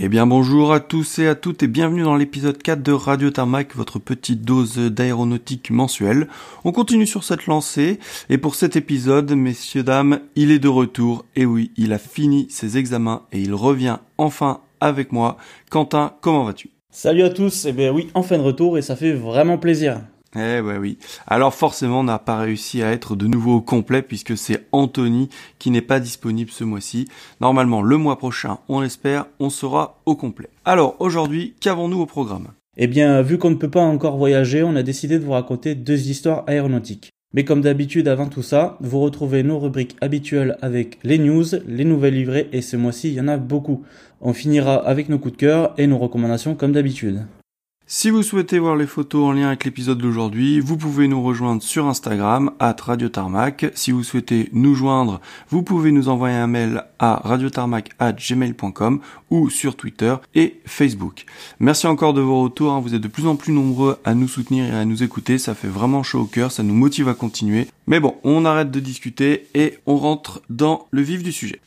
Eh bien bonjour à tous et à toutes et bienvenue dans l'épisode 4 de Radio Tarmac, votre petite dose d'aéronautique mensuelle. On continue sur cette lancée et pour cet épisode, messieurs dames, il est de retour. Et oui, il a fini ses examens et il revient enfin avec moi. Quentin, comment vas-tu? Salut à tous, eh bien oui, enfin de retour et ça fait vraiment plaisir. Eh ouais oui. Alors forcément, on n'a pas réussi à être de nouveau au complet puisque c'est Anthony qui n'est pas disponible ce mois-ci. Normalement, le mois prochain, on l'espère, on sera au complet. Alors aujourd'hui, qu'avons-nous au programme? Eh bien, vu qu'on ne peut pas encore voyager, on a décidé de vous raconter deux histoires aéronautiques. Mais comme d'habitude, avant tout ça, vous retrouvez nos rubriques habituelles avec les news, les nouvelles livrées, et ce mois-ci, il y en a beaucoup. On finira avec nos coups de cœur et nos recommandations comme d'habitude. Si vous souhaitez voir les photos en lien avec l'épisode d'aujourd'hui, vous pouvez nous rejoindre sur Instagram, at Radio Tarmac. Si vous souhaitez nous joindre, vous pouvez nous envoyer un mail à radiotarmac.gmail.com ou sur Twitter et Facebook. Merci encore de vos retours, hein. vous êtes de plus en plus nombreux à nous soutenir et à nous écouter, ça fait vraiment chaud au cœur, ça nous motive à continuer. Mais bon, on arrête de discuter et on rentre dans le vif du sujet.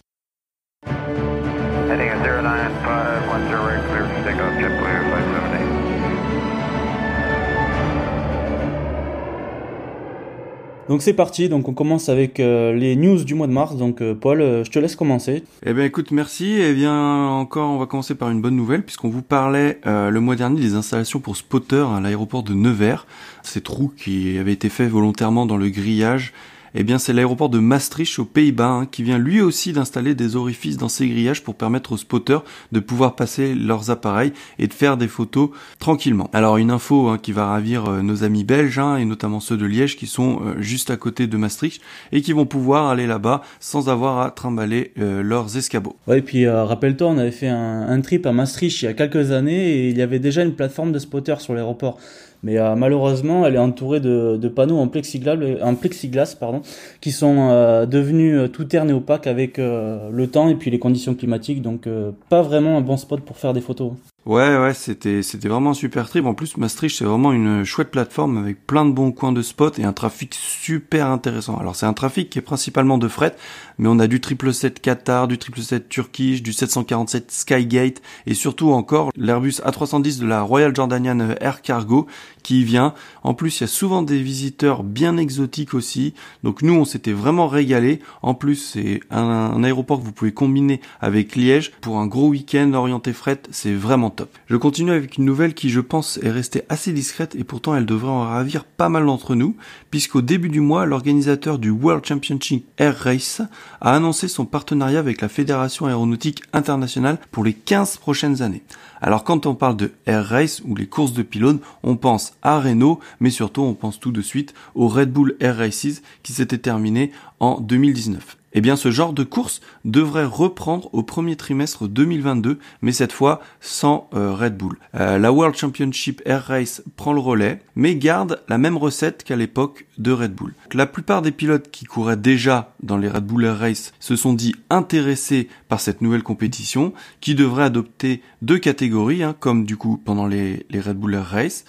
Donc c'est parti, donc on commence avec euh, les news du mois de mars. Donc euh, Paul, euh, je te laisse commencer. Eh bien écoute, merci. Eh bien encore, on va commencer par une bonne nouvelle puisqu'on vous parlait le mois dernier des installations pour spotter à l'aéroport de Nevers. Ces trous qui avaient été faits volontairement dans le grillage eh bien c'est l'aéroport de Maastricht aux Pays-Bas hein, qui vient lui aussi d'installer des orifices dans ses grillages pour permettre aux spotters de pouvoir passer leurs appareils et de faire des photos tranquillement. Alors une info hein, qui va ravir euh, nos amis belges hein, et notamment ceux de Liège qui sont euh, juste à côté de Maastricht et qui vont pouvoir aller là-bas sans avoir à trimballer euh, leurs escabeaux. Ouais et puis rappelle-toi on avait fait un, un trip à Maastricht il y a quelques années et il y avait déjà une plateforme de spotters sur l'aéroport. Mais euh, malheureusement, elle est entourée de, panneaux en plexiglas, pardon, qui sont euh, devenus euh, tout terne et opaques avec le temps et puis les conditions climatiques. Donc, pas vraiment un bon spot pour faire des photos. Ouais, ouais, c'était c'était vraiment super trip. En plus, Maastricht, c'est vraiment une chouette plateforme avec plein de bons coins de spot et un trafic super intéressant. Alors, c'est un trafic qui est principalement de fret, mais on a du 777 Qatar, du 777 Turkish, du 747 Skygate et surtout encore l'Airbus A310 de la Royal Jordanian Air Cargo qui vient. En plus, il y a souvent des visiteurs bien exotiques aussi. Donc nous, on s'était vraiment régalé. En plus, c'est un, aéroport que vous pouvez combiner avec Liège pour un gros week-end orienté fret. C'est vraiment top. Je continue avec une nouvelle qui, je pense, est restée assez discrète et pourtant elle devrait en ravir pas mal d'entre nous, puisqu'au début du mois, l'organisateur du World Championship Air Race a annoncé son partenariat avec la Fédération aéronautique internationale pour les 15 prochaines années. Alors quand on parle de Air Race ou les courses de pylônes, on pense à Renault, mais surtout on pense tout de suite au Red Bull Air Races qui s'était terminé en 2019. Eh bien, ce genre de course devrait reprendre au premier trimestre 2022, mais cette fois sans euh, Red Bull. Euh, la World Championship Air Race prend le relais, mais garde la même recette qu'à l'époque de Red Bull. La plupart des pilotes qui couraient déjà dans les Red Bull Air Race se sont dit intéressés par cette nouvelle compétition, qui devrait adopter deux catégories, hein, comme du coup pendant les, les Red Bull Air Race.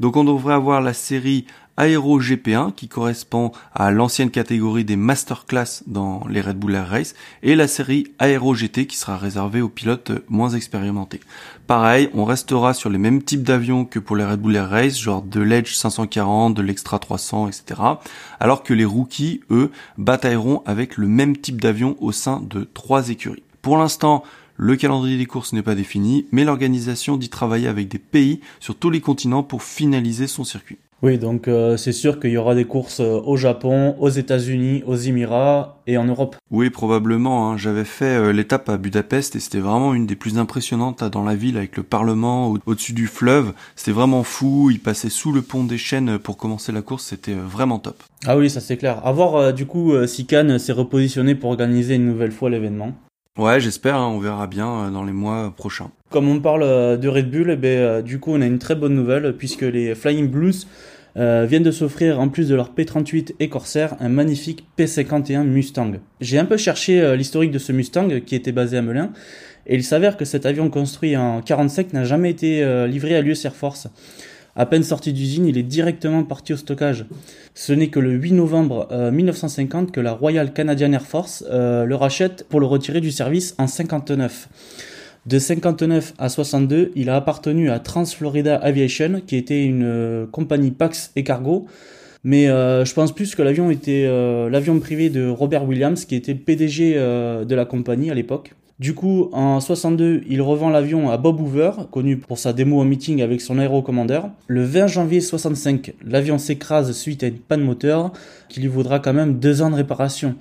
Donc on devrait avoir la série Aero GP1 qui correspond à l'ancienne catégorie des masterclass dans les Red Bull Air Race et la série Aero GT qui sera réservée aux pilotes moins expérimentés. Pareil, on restera sur les mêmes types d'avions que pour les Red Bull Air Race, genre de l'Edge 540, de l'Extra 300, etc. Alors que les rookies, eux, batailleront avec le même type d'avion au sein de trois écuries. Pour l'instant, le calendrier des courses n'est pas défini, mais l'organisation dit travailler avec des pays sur tous les continents pour finaliser son circuit. Oui, donc euh, c'est sûr qu'il y aura des courses euh, au Japon, aux États-Unis, aux Émirats et en Europe. Oui, probablement. Hein. J'avais fait euh, l'étape à Budapest et c'était vraiment une des plus impressionnantes dans la ville avec le Parlement au-dessus du fleuve. C'était vraiment fou. Il passait sous le pont des chaînes pour commencer la course. C'était vraiment top. Ah oui, ça c'est clair. À voir du coup si Cannes s'est repositionné pour organiser une nouvelle fois l'événement. Ouais, j'espère, hein, on verra bien dans les mois prochains. Comme on parle de Red Bull, eh euh, du coup on a une très bonne nouvelle puisque les Flying Blues viennent de s'offrir en plus de leur P38 et Corsair un magnifique P51 Mustang. J'ai un peu cherché l'historique de ce Mustang qui était basé à Melun et il s'avère que cet avion construit en 45 n'a jamais été livré à l'US Air Force. À peine sorti d'usine, il est directement parti au stockage. Ce n'est que le 8 novembre 1950 euh, que la Royal Canadian Air Force euh, le rachète pour le retirer du service en 59. De 59 à 62, il a appartenu à Transflorida Aviation, qui était une euh, compagnie Pax et Cargo. Mais euh, je pense plus que l'avion était euh, l'avion privé de Robert Williams, qui était PDG de la compagnie à l'époque. Du coup, en 62, il revend l'avion à Bob Hoover, connu pour sa démo en meeting avec son aérocommandeur. Le 20 janvier 65, l'avion s'écrase suite à une panne moteur qui lui vaudra quand même deux ans de réparation.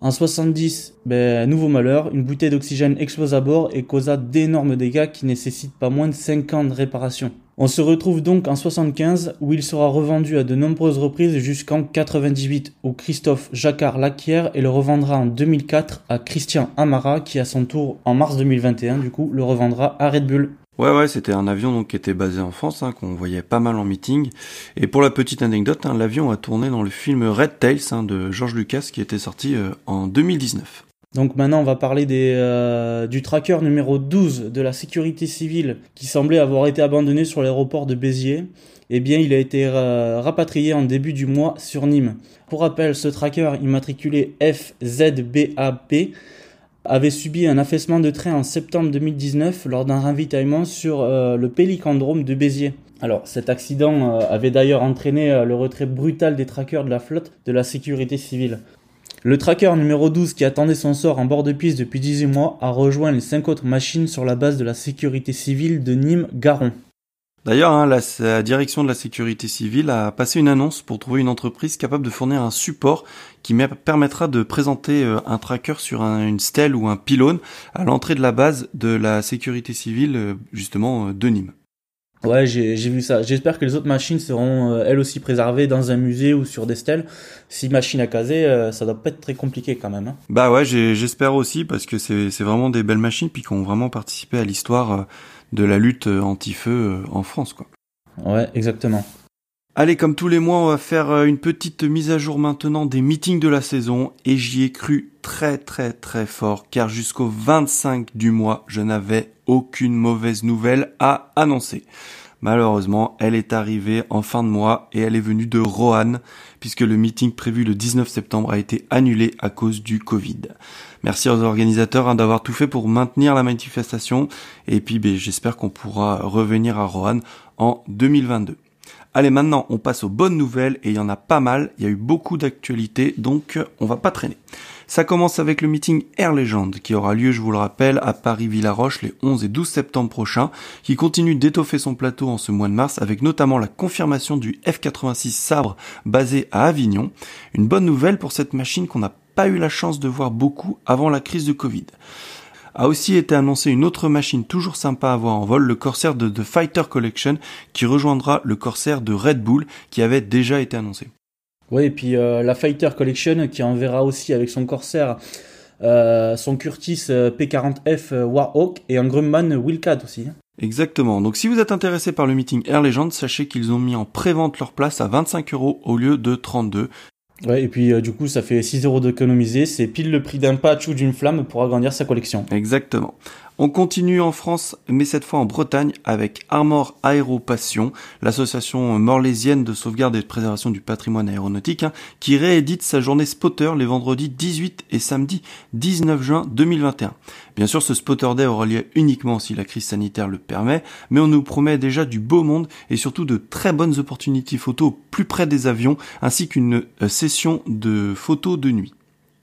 En 70, ben, nouveau malheur, une bouteille d'oxygène explose à bord et causa d'énormes dégâts qui nécessitent pas moins de 5 ans de réparation. On se retrouve donc en 75 où il sera revendu à de nombreuses reprises jusqu'en 98 où Christophe Jacquard Lacquière et le revendra en 2004 à Christian Amara qui à son tour en mars 2021 du coup le revendra à Red Bull. Ouais, ouais, c'était un avion donc qui était basé en France, hein, qu'on voyait pas mal en meeting. Et pour la petite anecdote, hein, l'avion a tourné dans le film Red Tails hein, de George Lucas qui était sorti euh, en 2019. Donc maintenant, on va parler euh, du tracker numéro 12 de la sécurité civile qui semblait avoir été abandonné sur l'aéroport de Béziers. Eh bien, il a été euh, rapatrié en début du mois sur Nîmes. Pour rappel, ce tracker immatriculé FZBAP avait subi un affaissement de train en septembre 2019 lors d'un ravitaillement sur euh, le Pélicandrome de Béziers. Alors cet accident euh, avait d'ailleurs entraîné euh, le retrait brutal des trackers de la flotte de la sécurité civile. Le tracker numéro 12 qui attendait son sort en bord de piste depuis 18 mois a rejoint les 5 autres machines sur la base de la sécurité civile de Nîmes-Garon. D'ailleurs, hein, la, direction de la sécurité civile a passé une annonce pour trouver une entreprise capable de fournir un support qui permettra de présenter euh, un tracker sur une stèle ou un pylône à l'entrée de la base de la sécurité civile, euh, justement, euh, de Nîmes. Ouais, j'ai vu ça. J'espère que les autres machines seront elles aussi préservées dans un musée ou sur des stèles. Si machine à caser, ça doit pas être très compliqué quand même. Hein. Bah ouais, j'espère aussi parce que c'est vraiment des belles machines puis qui ont vraiment participé à l'histoire de la lutte anti-feu euh, en France, quoi. Ouais, exactement. Allez, comme tous les mois, on va faire euh, une petite mise à jour maintenant des meetings de la saison et j'y ai cru très très très fort car jusqu'au 25 du mois, je n'avais aucune mauvaise nouvelle à annoncer. Malheureusement, elle est arrivée en fin de mois et elle est venue de Roanne puisque le meeting prévu le 19 septembre a été annulé à cause du Covid. Merci aux organisateurs hein, d'avoir tout fait pour maintenir la manifestation et puis ben, j'espère qu'on pourra revenir à Roanne en 2022. Allez, maintenant, on passe aux bonnes nouvelles et il y en a pas mal. Il y a eu beaucoup d'actualités, donc on va pas traîner. Ça commence avec le meeting Air Legend qui aura lieu, je vous le rappelle, à Paris-Villaroche les 11 et 12 septembre prochains, qui continue d'étoffer son plateau en ce mois de mars avec notamment la confirmation du F86 Sabre basé à Avignon. Une bonne nouvelle pour cette machine qu'on n'a pas eu la chance de voir beaucoup avant la crise de Covid a aussi été annoncé une autre machine toujours sympa à voir en vol, le Corsair de The Fighter Collection, qui rejoindra le Corsair de Red Bull, qui avait déjà été annoncé. Oui, et puis euh, la Fighter Collection qui enverra aussi avec son Corsair euh, son Curtis euh, P40F Warhawk et un Grumman Wildcat aussi. Hein. Exactement. Donc si vous êtes intéressé par le meeting Air Legend, sachez qu'ils ont mis en pré-vente leur place à 25 euros au lieu de 32. Ouais, et puis du coup, ça fait 6 euros d'économiser. C'est pile le prix d'un patch ou d'une flamme pour agrandir sa collection. Exactement. On continue en France, mais cette fois en Bretagne, avec Armor Aéropassion, l'association morlésienne de sauvegarde et de préservation du patrimoine aéronautique, hein, qui réédite sa journée spotter les vendredis 18 et samedi 19 juin 2021. Bien sûr, ce spotter day aura lieu uniquement si la crise sanitaire le permet, mais on nous promet déjà du beau monde et surtout de très bonnes opportunités photos plus près des avions, ainsi qu'une euh, session de photos de nuit.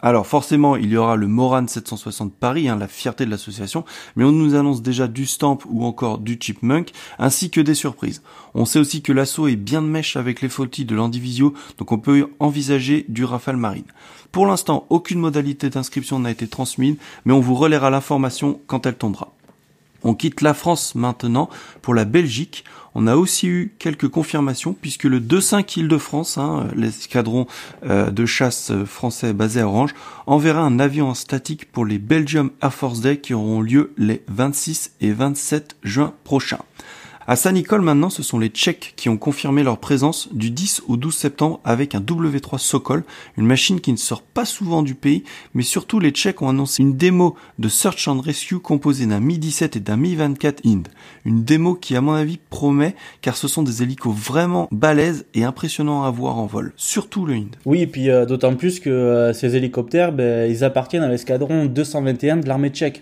Alors forcément, il y aura le Moran 760 Paris, hein, la fierté de l'association, mais on nous annonce déjà du Stamp ou encore du Chipmunk, ainsi que des surprises. On sait aussi que l'assaut est bien de mèche avec les faulties de l'Andivisio, donc on peut envisager du Rafale Marine. Pour l'instant, aucune modalité d'inscription n'a été transmise, mais on vous relaiera l'information quand elle tombera. On quitte la France maintenant pour la Belgique. On a aussi eu quelques confirmations puisque le 2-5 Île-de-France, hein, l'escadron euh, de chasse français basé à Orange, enverra un avion en statique pour les Belgium Air Force Day qui auront lieu les 26 et 27 juin prochains. À Saint-Nicole maintenant, ce sont les Tchèques qui ont confirmé leur présence du 10 au 12 septembre avec un W3 Sokol, une machine qui ne sort pas souvent du pays, mais surtout les Tchèques ont annoncé une démo de Search and Rescue composée d'un Mi-17 et d'un Mi-24 Ind. Une démo qui à mon avis promet car ce sont des hélicos vraiment balèzes et impressionnants à voir en vol, surtout le Ind. Oui, et puis euh, d'autant plus que euh, ces hélicoptères, ben, ils appartiennent à l'escadron 221 de l'armée tchèque.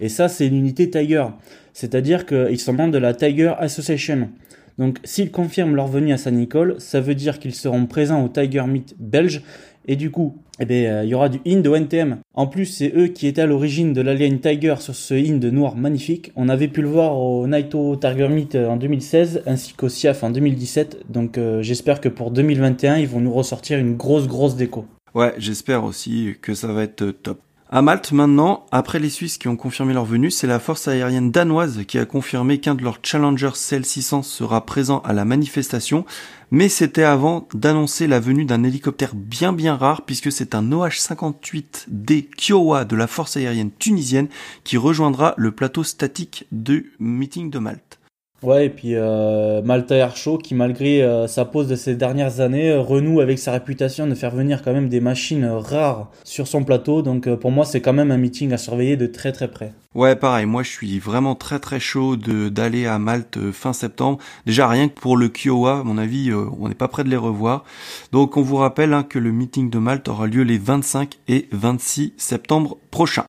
Et ça, c'est une unité Tiger. C'est-à-dire qu'ils sont membres de la Tiger Association. Donc s'ils confirment leur venue à Saint-Nicole, ça veut dire qu'ils seront présents au Tiger Meet belge et du coup, eh ben, euh, il y aura du Hind au NTM. En plus, c'est eux qui étaient à l'origine de l'Alien Tiger sur ce Hind noir magnifique. On avait pu le voir au Naito Tiger Meet euh, en 2016 ainsi qu'au SIAF en 2017. Donc euh, j'espère que pour 2021, ils vont nous ressortir une grosse grosse déco. Ouais, j'espère aussi que ça va être top. À Malte maintenant, après les Suisses qui ont confirmé leur venue, c'est la force aérienne danoise qui a confirmé qu'un de leurs Challenger CL600 sera présent à la manifestation, mais c'était avant d'annoncer la venue d'un hélicoptère bien bien rare puisque c'est un OH-58D Kiowa de la force aérienne tunisienne qui rejoindra le plateau statique du meeting de Malte. Ouais, et puis euh, Malta Air Show qui, malgré euh, sa pause de ces dernières années, euh, renoue avec sa réputation de faire venir quand même des machines rares sur son plateau. Donc euh, pour moi, c'est quand même un meeting à surveiller de très très près. Ouais, pareil. Moi, je suis vraiment très très chaud d'aller à Malte fin septembre. Déjà rien que pour le Kiowa, à mon avis, on n'est pas prêt de les revoir. Donc on vous rappelle hein, que le meeting de Malte aura lieu les 25 et 26 septembre prochains.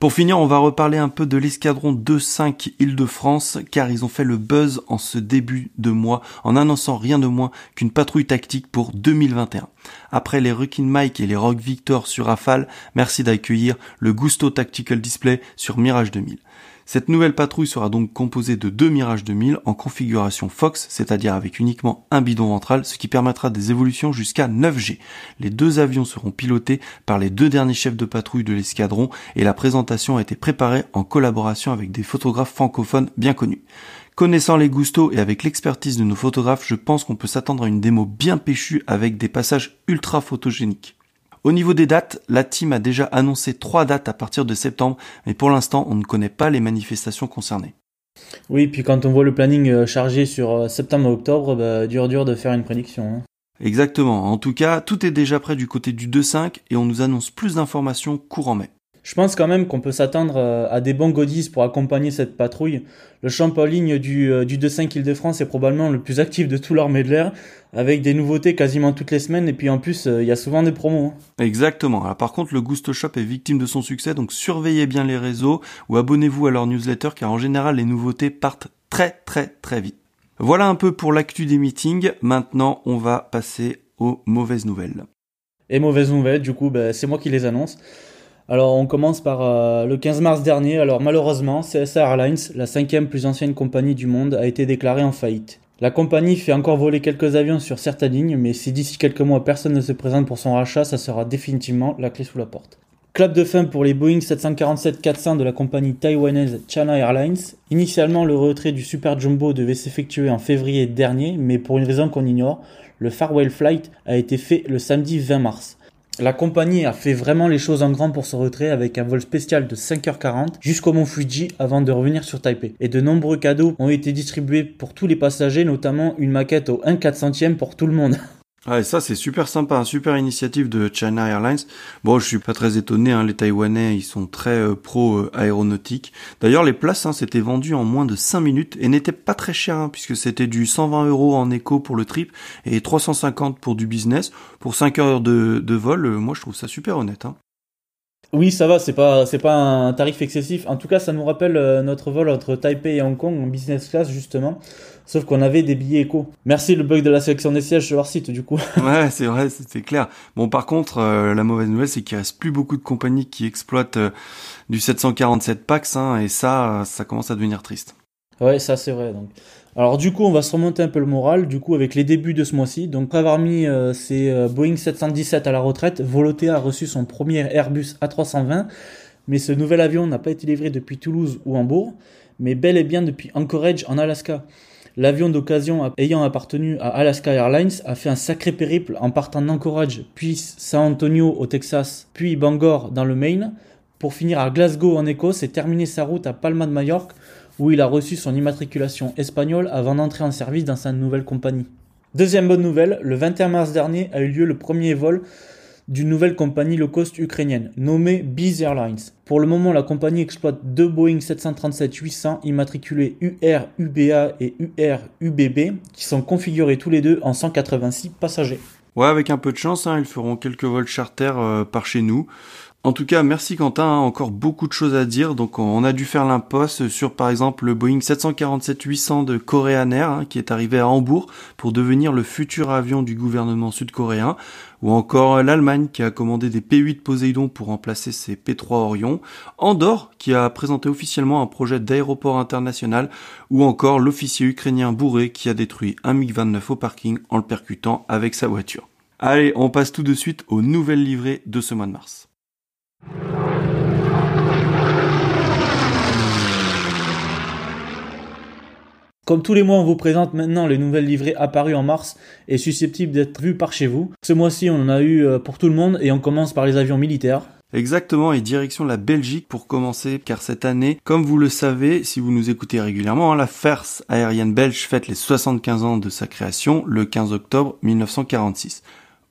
Pour finir, on va reparler un peu de l'escadron 2-5 Île-de-France, car ils ont fait le buzz en ce début de mois, en annonçant rien de moins qu'une patrouille tactique pour 2021. Après les Rukin Mike et les Rock Victor sur Rafale, merci d'accueillir le Gusto Tactical Display sur Mirage 2000. Cette nouvelle patrouille sera donc composée de deux Mirage 2000 en configuration Fox, c'est-à-dire avec uniquement un bidon ventral, ce qui permettra des évolutions jusqu'à 9G. Les deux avions seront pilotés par les deux derniers chefs de patrouille de l'escadron et la présentation a été préparée en collaboration avec des photographes francophones bien connus. Connaissant les gustos et avec l'expertise de nos photographes, je pense qu'on peut s'attendre à une démo bien péchue avec des passages ultra photogéniques. Au niveau des dates, la team a déjà annoncé trois dates à partir de septembre, mais pour l'instant, on ne connaît pas les manifestations concernées. Oui, puis quand on voit le planning euh, chargé sur euh, septembre et octobre, bah, dur dur de faire une prédiction. Hein. Exactement. En tout cas, tout est déjà prêt du côté du 2-5 et on nous annonce plus d'informations courant mai. Je pense quand même qu'on peut s'attendre euh, à des bons goodies pour accompagner cette patrouille. Le champ en ligne du, euh, du 2-5 Île-de-France est probablement le plus actif de tout l'armée de l'air, avec des nouveautés quasiment toutes les semaines, et puis en plus, euh, il y a souvent des promos. Hein. Exactement. Alors, par contre, le Gusto Shop est victime de son succès, donc surveillez bien les réseaux ou abonnez-vous à leur newsletter, car en général, les nouveautés partent très très très vite. Voilà un peu pour l'actu des meetings. Maintenant, on va passer aux mauvaises nouvelles. Et mauvaises nouvelles, du coup, bah, c'est moi qui les annonce. Alors on commence par euh, le 15 mars dernier. Alors malheureusement, CSA Airlines, la cinquième plus ancienne compagnie du monde, a été déclarée en faillite. La compagnie fait encore voler quelques avions sur certaines lignes, mais si d'ici quelques mois personne ne se présente pour son rachat, ça sera définitivement la clé sous la porte. Clap de fin pour les Boeing 747-400 de la compagnie taïwanaise China Airlines. Initialement, le retrait du Super Jumbo devait s'effectuer en février dernier, mais pour une raison qu'on ignore, le Farewell Flight a été fait le samedi 20 mars. La compagnie a fait vraiment les choses en grand pour ce retrait avec un vol spécial de 5h40 jusqu'au mont Fuji avant de revenir sur Taipei. Et de nombreux cadeaux ont été distribués pour tous les passagers, notamment une maquette au 1 400e pour tout le monde. Ah, et ça, c'est super sympa, une super initiative de China Airlines. Bon, je suis pas très étonné, hein, les Taïwanais, ils sont très euh, pro euh. D'ailleurs, les places, hein, c'était vendu en moins de 5 minutes et n'étaient pas très chères, hein, puisque c'était du 120 euros en éco pour le trip et 350 pour du business. Pour 5 heures de, vol, euh, moi, je trouve ça super honnête. Hein. Oui, ça va, c'est pas c'est pas un tarif excessif. En tout cas, ça nous rappelle notre vol entre Taipei et Hong Kong en business class justement, sauf qu'on avait des billets éco. Merci le bug de la sélection des sièges sur leur site du coup. ouais, c'est vrai, c'est clair. Bon, par contre, euh, la mauvaise nouvelle, c'est qu'il reste plus beaucoup de compagnies qui exploitent euh, du 747 Pax, hein, et ça, ça commence à devenir triste. Ouais, ça c'est vrai. Donc, alors du coup, on va se remonter un peu le moral, du coup, avec les débuts de ce mois-ci. Donc après avoir mis euh, ses euh, Boeing 717 à la retraite, Volotea a reçu son premier Airbus A320, mais ce nouvel avion n'a pas été livré depuis Toulouse ou Hambourg, mais bel et bien depuis Anchorage en Alaska. L'avion d'occasion ayant appartenu à Alaska Airlines a fait un sacré périple en partant d'Anchorage, puis San Antonio au Texas, puis Bangor dans le Maine, pour finir à Glasgow en Écosse et terminer sa route à Palma de Majorque où il a reçu son immatriculation espagnole avant d'entrer en service dans sa nouvelle compagnie. Deuxième bonne nouvelle, le 21 mars dernier a eu lieu le premier vol d'une nouvelle compagnie low cost ukrainienne, nommée Biz Airlines. Pour le moment, la compagnie exploite deux Boeing 737-800 immatriculés UR UBA et UR UBB qui sont configurés tous les deux en 186 passagers. Ouais, avec un peu de chance, hein, ils feront quelques vols charter euh, par chez nous. En tout cas, merci Quentin, hein. encore beaucoup de choses à dire. Donc on a dû faire l'impasse sur par exemple le Boeing 747-800 de Korean Air hein, qui est arrivé à Hambourg pour devenir le futur avion du gouvernement sud-coréen, ou encore l'Allemagne qui a commandé des P-8 Poseidon pour remplacer ses P-3 Orion, Andorre qui a présenté officiellement un projet d'aéroport international, ou encore l'officier ukrainien Bourré qui a détruit un MiG-29 au parking en le percutant avec sa voiture. Allez, on passe tout de suite aux nouvelles livrées de ce mois de mars. Comme tous les mois, on vous présente maintenant les nouvelles livrées apparues en mars et susceptibles d'être vues par chez vous. Ce mois-ci, on en a eu euh, pour tout le monde et on commence par les avions militaires. Exactement, et direction la Belgique pour commencer, car cette année, comme vous le savez, si vous nous écoutez régulièrement, hein, la Force aérienne belge fête les 75 ans de sa création le 15 octobre 1946.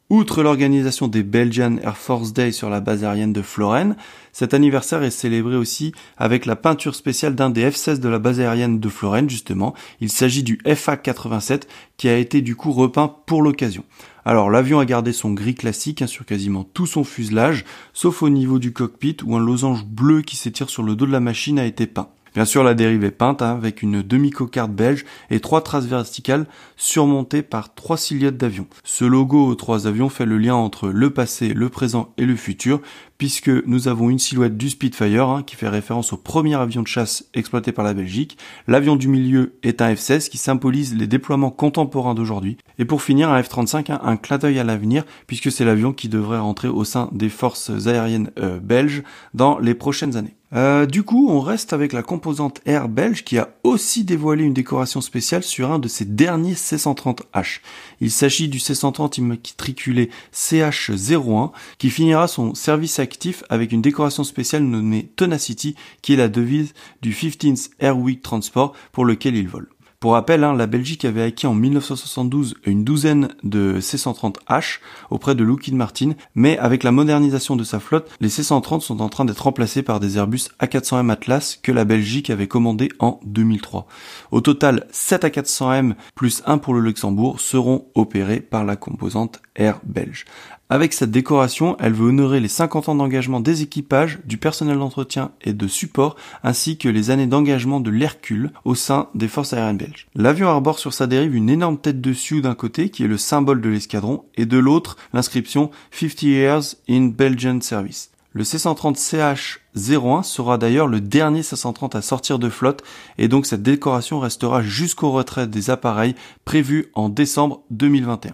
Outre l'organisation des Belgian Air Force Day sur la base aérienne de Florène, cet anniversaire est célébré aussi avec la peinture spéciale d'un des F-16 de la base aérienne de Florène justement. Il s'agit du FA-87 qui a été du coup repeint pour l'occasion. Alors l'avion a gardé son gris classique hein, sur quasiment tout son fuselage, sauf au niveau du cockpit où un losange bleu qui s'étire sur le dos de la machine a été peint. Bien sûr, la dérive est peinte hein, avec une demi-cocarde belge et trois traces verticales surmontées par trois silhouettes d'avions. Ce logo aux trois avions fait le lien entre le passé, le présent et le futur, puisque nous avons une silhouette du Spitfire hein, qui fait référence au premier avion de chasse exploité par la Belgique. L'avion du milieu est un F-16 qui symbolise les déploiements contemporains d'aujourd'hui. Et pour finir, un F-35, hein, un clin d'œil à l'avenir, puisque c'est l'avion qui devrait rentrer au sein des forces aériennes euh, belges dans les prochaines années. Euh, du coup, on reste avec la composante Air belge qui a aussi dévoilé une décoration spéciale sur un de ses derniers C-130H. Il s'agit du C-130 immatriculé CH01 qui finira son service actif avec une décoration spéciale nommée Tenacity qui est la devise du 15th Air Week Transport pour lequel il vole. Pour rappel, hein, la Belgique avait acquis en 1972 une douzaine de C-130H auprès de Lockheed Martin, mais avec la modernisation de sa flotte, les C-130 sont en train d'être remplacés par des Airbus A400M Atlas que la Belgique avait commandé en 2003. Au total, 7 A400M plus 1 pour le Luxembourg seront opérés par la composante Air belge. Avec cette décoration, elle veut honorer les 50 ans d'engagement des équipages, du personnel d'entretien et de support, ainsi que les années d'engagement de l'Hercule au sein des forces aériennes belges. L'avion arbore sur sa dérive une énorme tête de Sioux d'un côté, qui est le symbole de l'escadron, et de l'autre, l'inscription 50 Years in Belgian Service. Le C-130 CH-01 sera d'ailleurs le dernier C-130 à sortir de flotte et donc cette décoration restera jusqu'au retrait des appareils prévu en décembre 2021.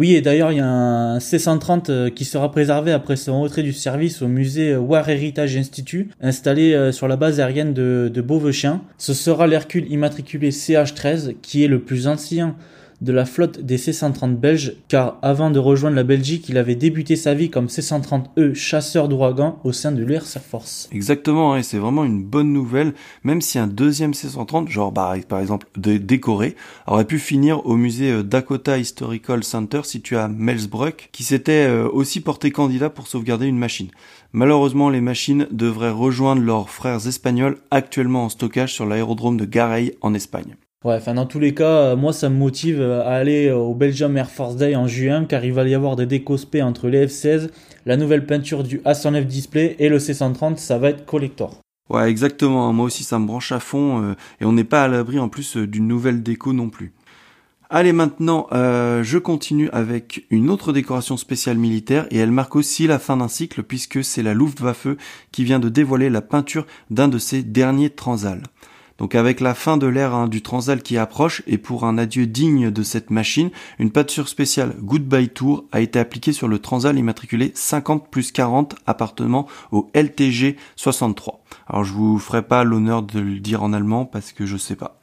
Oui, et d'ailleurs, il y a un C130 euh, qui sera préservé après son retrait du service au musée War Heritage Institute, installé euh, sur la base aérienne de, de. Ce sera l'Hercule immatriculé CH13, qui est le plus ancien de la flotte des C-130 belges, car avant de rejoindre la Belgique, il avait débuté sa vie comme C-130E chasseur d'ouragan au sein de l'Air Force. Exactement, et c'est vraiment une bonne nouvelle, même si un deuxième C-130, genre bah, par exemple décoré, aurait pu finir au musée euh, Dakota Historical Center situé à Melsbrook, qui s'était euh, aussi porté candidat pour sauvegarder une machine. Malheureusement, les machines devraient rejoindre leurs frères espagnols actuellement en stockage sur l'aérodrome de Gareil en Espagne. Ouais, enfin dans tous les cas, euh, moi ça me motive euh, à aller euh, au Belgium Air Force Day en juin car il va y avoir des décospés entre les F-16, la nouvelle peinture du A109 Display et le C130, ça va être collector. Ouais, exactement. Moi aussi ça me branche à fond et on n'est pas à l'abri en plus d'une nouvelle déco non plus. Allez maintenant, je continue avec une autre décoration spéciale militaire et elle marque aussi la fin d'un cycle puisque c'est la Luftwaffe qui vient de dévoiler la peinture d'un de ses derniers transals. Donc avec la fin de l'ère hein, du Transal qui approche et pour un adieu digne de cette machine, une peinture spéciale Goodbye Tour a été appliquée sur le Transal immatriculé 50 plus 40 appartenant au LTG 63. Alors je vous ferai pas l'honneur de le dire en allemand parce que je sais pas.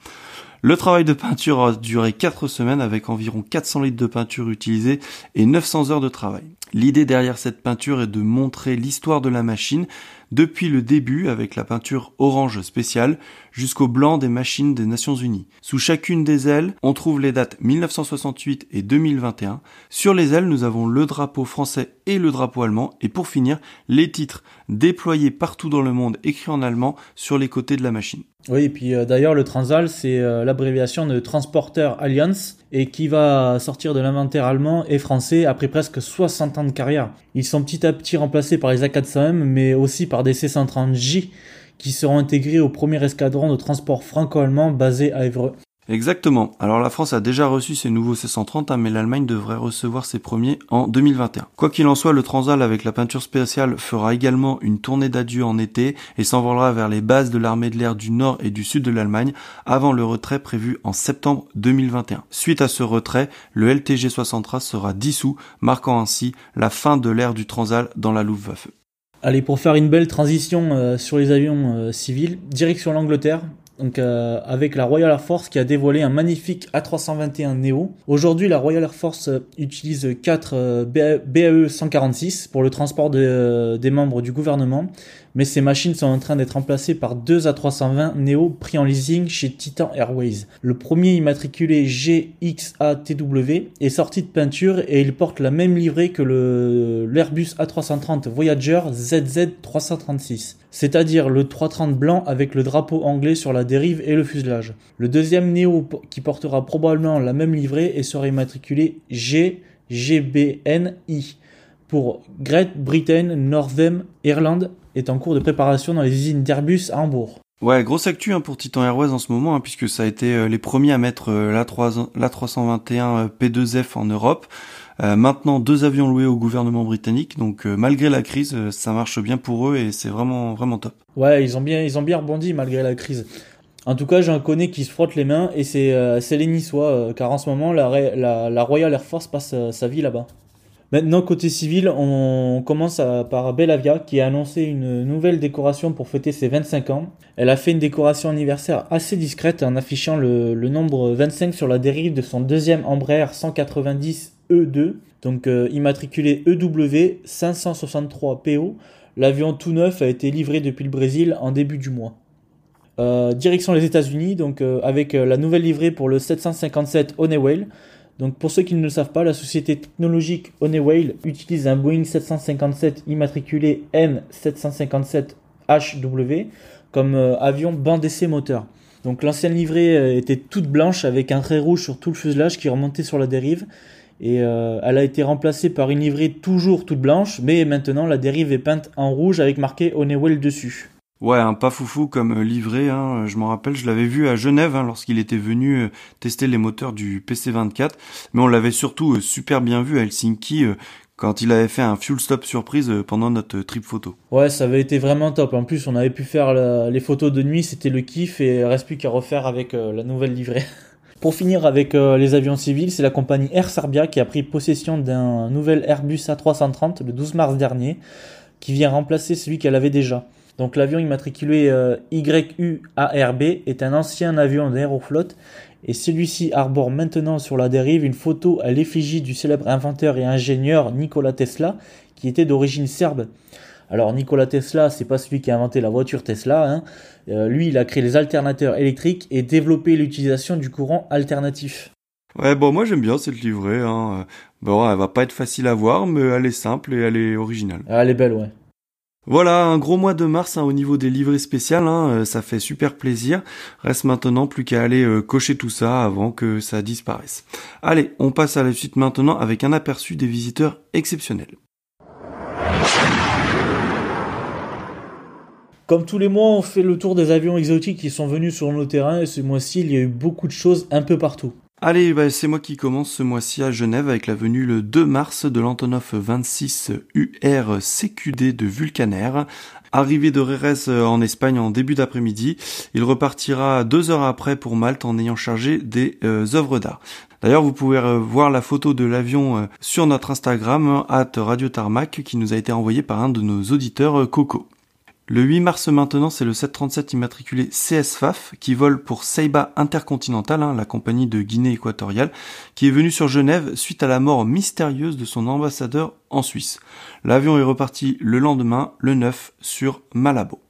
Le travail de peinture a duré 4 semaines avec environ 400 litres de peinture utilisée et 900 heures de travail. L'idée derrière cette peinture est de montrer l'histoire de la machine depuis le début avec la peinture orange spéciale jusqu'au blanc des machines des Nations Unies. Sous chacune des ailes, on trouve les dates 1968 et 2021. Sur les ailes, nous avons le drapeau français et le drapeau allemand. Et pour finir, les titres déployés partout dans le monde écrits en allemand sur les côtés de la machine. Oui, et puis euh, d'ailleurs, le Transal, c'est euh, l'abréviation de Transporter Alliance et qui va sortir de l'inventaire allemand et français après presque 60 ans de carrière. Ils sont petit à petit remplacés par les A400M, mais aussi par des C-130J qui seront intégrés au premier escadron de transport franco-allemand basé à Évreux. Exactement. Alors la France a déjà reçu ses nouveaux C-130, hein, mais l'Allemagne devrait recevoir ses premiers en 2021. Quoi qu'il en soit, le Transal avec la peinture spéciale fera également une tournée d'adieu en été et s'envolera vers les bases de l'armée de l'air du nord et du sud de l'Allemagne avant le retrait prévu en septembre 2021. Suite à ce retrait, le LTG 60 sera dissous, marquant ainsi la fin de l'ère du Transal dans la Luftwaffe. Allez, pour faire une belle transition euh, sur les avions euh, civils, direction l'Angleterre, euh, avec la Royal Air Force qui a dévoilé un magnifique A321 Neo. Aujourd'hui, la Royal Air Force euh, utilise 4 euh, BAE 146 pour le transport des membres du gouvernement, mais ces machines sont en train d'être remplacées par deux A320 Neo pris en leasing chez Titan Airways. Le premier immatriculé GXATW est sorti de peinture et il porte la même livrée que l'Airbus A330 Voyager ZZ336 c'est-à-dire le 330 blanc avec le drapeau anglais sur la dérive et le fuselage. Le deuxième Neo qui portera probablement la même livrée et sera immatriculé GGBNI pour Great Britain Northern Ireland est en cours de préparation dans les usines d'Airbus à Hambourg. Ouais, grosse actu hein, pour Titan Airways en ce moment, hein, puisque ça a été euh, les premiers à mettre euh, l'A321 P2F en Europe. Euh, maintenant, deux avions loués au gouvernement britannique, donc malgré la crise, ça marche bien pour eux et c'est vraiment vraiment top. Ouais, ils ont bien ils ont bien rebondi malgré la crise. En tout cas, j'en connais qui se frottent les mains et c'est les Niçois, car en ce moment la, la, la Royal Air Force passe sa vie là-bas. Maintenant, côté civil, on commence par Bellavia qui a annoncé une nouvelle décoration pour fêter ses 25 ans. Elle a fait une décoration anniversaire assez discrète en affichant le, nombre 25 sur la dérive de son deuxième Embraer 190 E2, donc euh, immatriculé EW 563 PO. L'avion tout neuf a été livré depuis le Brésil en début du mois. Euh, direction les États-Unis, donc euh, avec la nouvelle livrée pour le 757 Honeywell. Donc pour ceux qui ne le savent pas, la société technologique Honeywell utilise un Boeing 757 immatriculé M757HW comme euh, avion bande d'essai moteur. Donc l'ancienne livrée euh, était toute blanche avec un trait rouge sur tout le fuselage qui remontait sur la dérive. Et euh, elle a été remplacée par une livrée toujours toute blanche, mais maintenant la dérive est peinte en rouge avec marqué Honeywell dessus. Ouais, un pas foufou comme euh, livré. Hein. Je m'en rappelle, je l'avais vu à Genève hein, lorsqu'il était venu euh, tester les moteurs du PC24. Mais on l'avait surtout euh, super bien vu à Helsinki quand il avait fait un fuel stop surprise pendant notre trip photo. Ouais, ça avait été vraiment top. En plus, on avait pu faire les photos de nuit, c'était le kiff et reste plus qu'à refaire avec la nouvelle livrée. Pour finir avec les avions civils, c'est la compagnie Air Serbia qui a pris possession d'un nouvel Airbus A330 le 12 mars dernier, qui vient remplacer celui qu'elle avait déjà. Donc l'avion immatriculé euh, YUARB est un ancien avion d'Aeroflot et celui-ci arbore maintenant sur la dérive une photo à l'effigie du célèbre inventeur et ingénieur Nikola Tesla qui était d'origine serbe. Alors Nikola Tesla, c'est pas celui qui a inventé la voiture Tesla. Hein. Euh, lui, il a créé les alternateurs électriques et développé l'utilisation du courant alternatif. Ouais, bon, moi j'aime bien cette livrée. Hein. Bon, elle va pas être facile à voir, mais elle est simple et elle est originale. Elle est belle, ouais. Voilà, un gros mois de mars hein, au niveau des livrées spéciales, hein, euh, ça fait super plaisir. Reste maintenant plus qu'à aller euh, cocher tout ça avant que ça disparaisse. Allez, on passe à la suite maintenant avec un aperçu des visiteurs exceptionnels. Comme tous les mois, on fait le tour des avions exotiques qui sont venus sur nos terrains et ce mois-ci, il y a eu beaucoup de choses un peu partout. Allez, bah, c'est moi qui commence ce mois-ci à Genève avec la venue le 2 mars de l'Antonov 26 UR CQD de Vulcanair. Arrivé de Rérez euh, en Espagne en début d'après-midi, il repartira deux heures après pour Malte en ayant chargé des euh, œuvres d'art. D'ailleurs, vous pouvez euh, voir la photo de l'avion sur notre Instagram, at Radio Tarmac, qui nous a été envoyé par un de nos auditeurs Coco. Le 8 mars maintenant, c'est le 737 immatriculé CSFAF qui vole pour Seiba Intercontinental, hein, la compagnie de Guinée équatoriale, qui est venu sur Genève suite à la mort mystérieuse de son ambassadeur en Suisse. L'avion est reparti le lendemain, le 9, sur Malabo.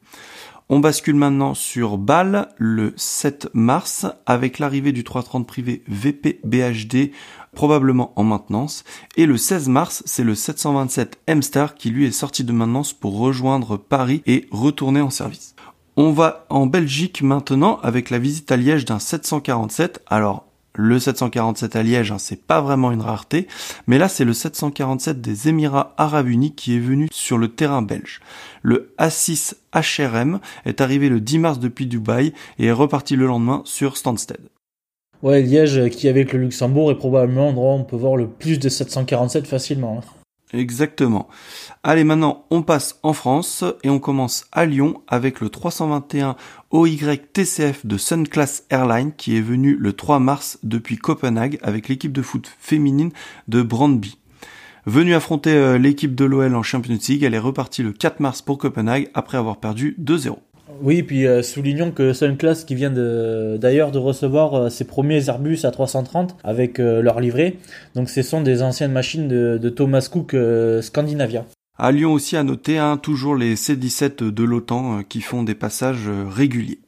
On bascule maintenant sur Bâle le 7 mars avec l'arrivée du 330 privé VP BHD probablement en maintenance. Et le 16 mars, c'est le 727 M-Star qui lui est sorti de maintenance pour rejoindre Paris et retourner en service. On va en Belgique maintenant avec la visite à Liège d'un 747. Alors, le 747 à Liège, hein, c'est pas vraiment une rareté, mais là c'est le 747 des Émirats Arabes Unis qui est venu sur le terrain belge. Le A6 HRM est arrivé le 10 mars depuis Dubaï et est reparti le lendemain sur Stansted. Ouais, Liège qui avec le Luxembourg est probablement l'endroit où on peut voir le plus de 747 facilement. Hein. Exactement. Allez, maintenant, on passe en France et on commence à Lyon avec le 321 OY TCF de Sunclass Airlines qui est venu le 3 mars depuis Copenhague avec l'équipe de foot féminine de Brandby. Venue affronter euh, l'équipe de l'OL en Champions League, elle est repartie le 4 mars pour Copenhague après avoir perdu 2-0. Oui, puis euh, soulignons que Sunclass qui vient d'ailleurs de, recevoir euh, ses premiers Airbus à 330 avec euh, leur livret. Donc ce sont des anciennes machines de, Thomas Cook Scandinavia. À Lyon aussi à noter hein, toujours les C-17 de l'OTAN qui font des passages réguliers.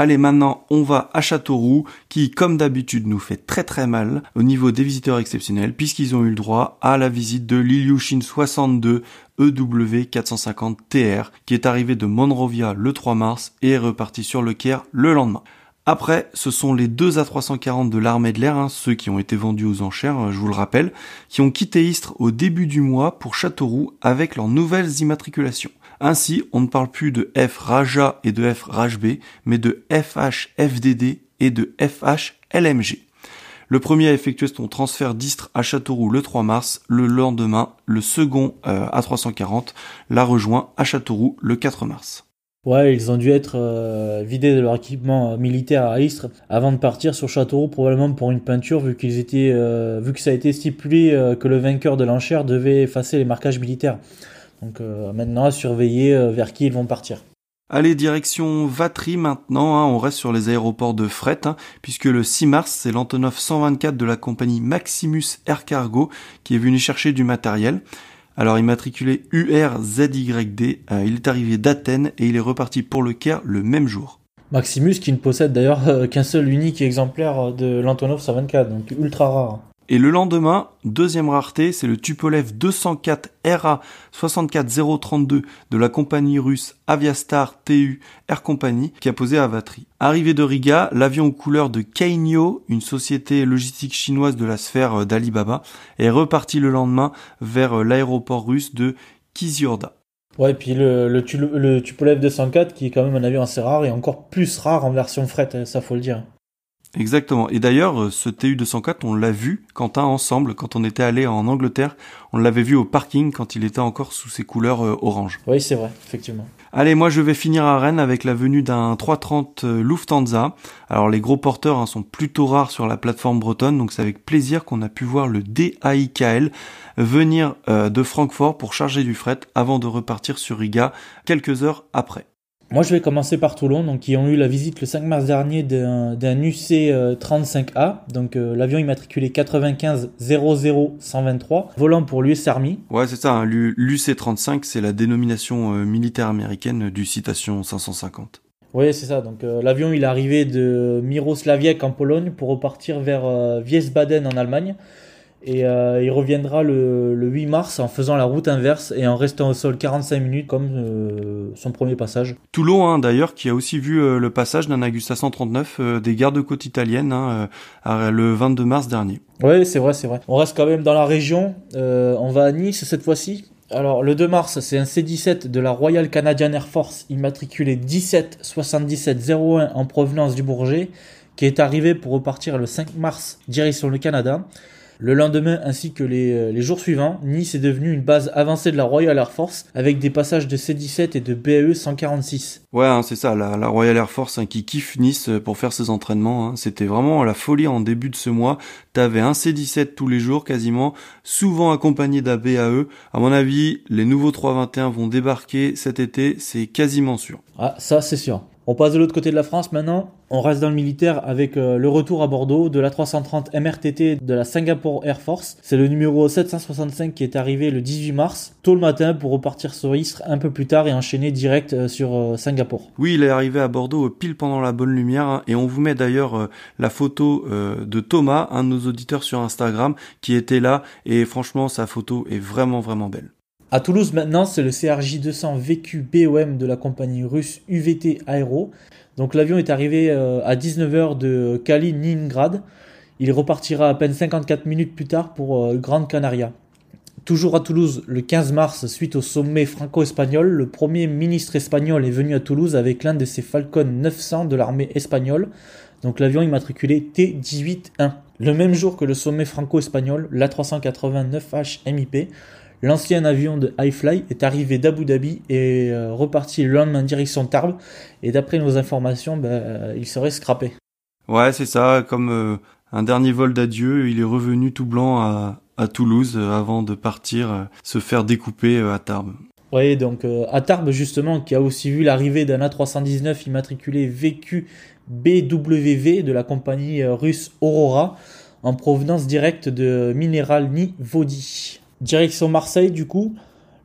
Allez, maintenant, on va à Châteauroux, qui, comme d'habitude, nous fait très très mal au niveau des visiteurs exceptionnels, puisqu'ils ont eu le droit à la visite de l'Ilyushin 62 EW 450 TR, qui est arrivé de Monrovia le 3 mars et est reparti sur le Caire le lendemain. Après, ce sont les deux A340 de l'armée de l'air, hein, ceux qui ont été vendus aux enchères, je vous le rappelle, qui ont quitté Istres au début du mois pour Châteauroux avec leurs nouvelles immatriculations. Ainsi, on ne parle plus de F Raja et de F B, mais de FH FDD et de FH LMG. Le premier a effectué son transfert d'Istres à Châteauroux le 3 mars. Le lendemain, le second euh, A340 l'a rejoint à Châteauroux le 4 mars. Ouais, ils ont dû être euh, vidés de leur équipement euh, militaire à Istres avant de partir sur Châteauroux, probablement pour une peinture, vu qu'ils étaient, euh, vu que ça a été stipulé que le vainqueur de l'enchère devait effacer les marquages militaires. Donc maintenant, à surveiller vers qui ils vont partir. Allez, direction Vatry maintenant, hein, on reste sur les aéroports de fret, hein, puisque le 6 mars, c'est l'Antonov 124 de la compagnie Maximus Air Cargo qui est venu chercher du matériel. Alors immatriculé URZYD, euh, il est arrivé d'Athènes et il est reparti pour le Caire le même jour. Maximus qui ne possède d'ailleurs euh, qu'un seul unique exemplaire de l'Antonov 124, donc ultra rare. Et le lendemain, deuxième rareté, c'est le Tupolev 204 RA 64032 de la compagnie russe Aviastar TU Air Company qui a posé à Vatry. Arrivé de Riga, l'avion aux couleurs de Kainyo, une société logistique chinoise de la sphère d'Alibaba, est reparti le lendemain vers l'aéroport russe de Kiziurda. Ouais, puis le, le, le Tupolev 204 qui est quand même un avion assez rare et encore plus rare en version fret, ça faut le dire. Exactement. Et d'ailleurs, euh, ce TU-204, on l'a vu, Quentin, ensemble, quand on était allé en Angleterre. On l'avait vu au parking quand il était encore sous ses couleurs euh, orange. Oui, c'est vrai, effectivement. Allez, moi je vais finir à Rennes avec la venue d'un 330 euh, Lufthansa. Alors les gros porteurs hein, sont plutôt rares sur la plateforme bretonne, donc c'est avec plaisir qu'on a pu voir le DAIKL venir de Francfort pour charger du fret avant de repartir sur Riga quelques heures après. Moi, je vais commencer par Toulon, donc qui ont eu la visite le 5 mars dernier d'un UC-35A, euh, donc euh, l'avion immatriculé 95 00 123, volant pour l'US Army. Ouais, c'est ça, hein, l'UC-35, c'est la dénomination euh, militaire américaine du Citation 550. Oui, c'est ça. Donc l'avion, il est arrivé de Miroslaviec en Pologne pour repartir vers Wiesbaden en Allemagne. Et euh, il reviendra le, 8 mars en faisant la route inverse et en restant au sol 45 minutes comme euh, son premier passage. Toulon hein, d'ailleurs qui a aussi vu euh, le passage d'un Agusta 139 des gardes-côtes italiennes hein, le 22 mars dernier. Oui c'est vrai, c'est vrai. On reste quand même dans la région. on va à Nice cette fois-ci. Alors le 2 mars c'est un C-17 de la Royal Canadian Air Force immatriculé 17 77 01 en provenance du Bourget qui est arrivé pour repartir le 5 mars direction le Canada. Le lendemain ainsi que euh, les, jours suivants, Nice est devenue une base avancée de la Royal Air Force avec des passages de C-17 et de BAE 146. Ouais, hein, c'est ça, la, Royal Air Force hein, qui kiffe Nice euh, pour faire ses entraînements. Hein. C'était vraiment la folie en début de ce mois. T'avais un C-17 tous les jours quasiment, souvent accompagné d'un BAE. À mon avis, les nouveaux 321 vont débarquer cet été, c'est quasiment sûr. Ah, ça c'est sûr. On passe de l'autre côté de la France maintenant. On reste dans le militaire avec euh, le retour à Bordeaux de la 330 MRTT de la Singapore Air Force. C'est le numéro 765 qui est arrivé le 18 mars, tôt le matin pour repartir sur Istres un peu plus tard et enchaîner direct euh, sur euh, Singapour. Oui, il est arrivé à Bordeaux pile pendant la bonne lumière hein, et on vous met d'ailleurs la photo de Thomas, un de nos auditeurs sur Instagram, qui était là et franchement sa photo est vraiment vraiment belle. À Toulouse maintenant, c'est le CRJ 200 VQ BOM de la compagnie russe UVT Aero. Donc l'avion est arrivé euh, à 19h de Kaliningrad. Il repartira à peine 54 minutes plus tard pour euh, Grande Canaria. Toujours à Toulouse, le 15 mars, suite au sommet franco-espagnol, le premier ministre espagnol est venu à Toulouse avec l'un de ses Falcon 900 de l'armée espagnole. Donc l'avion immatriculé T-18-1. Le même jour que le sommet franco-espagnol, l'A389H MIP, L'ancien avion de Highfly est arrivé d'Abu Dhabi et euh, reparti le lendemain direction Tarbes. Et d'après nos informations, ben, il serait scrappé. Ouais, c'est ça. Comme euh, un dernier vol d'adieu, il est revenu tout blanc à, à Toulouse euh, avant de partir se faire découper à Tarbes. Oui, donc à Tarbes justement, qui a aussi vu l'arrivée d'un A319 immatriculé VQ BWV de la compagnie russe Aurora en provenance directe de Mineral Vodi. Direction Marseille, du coup,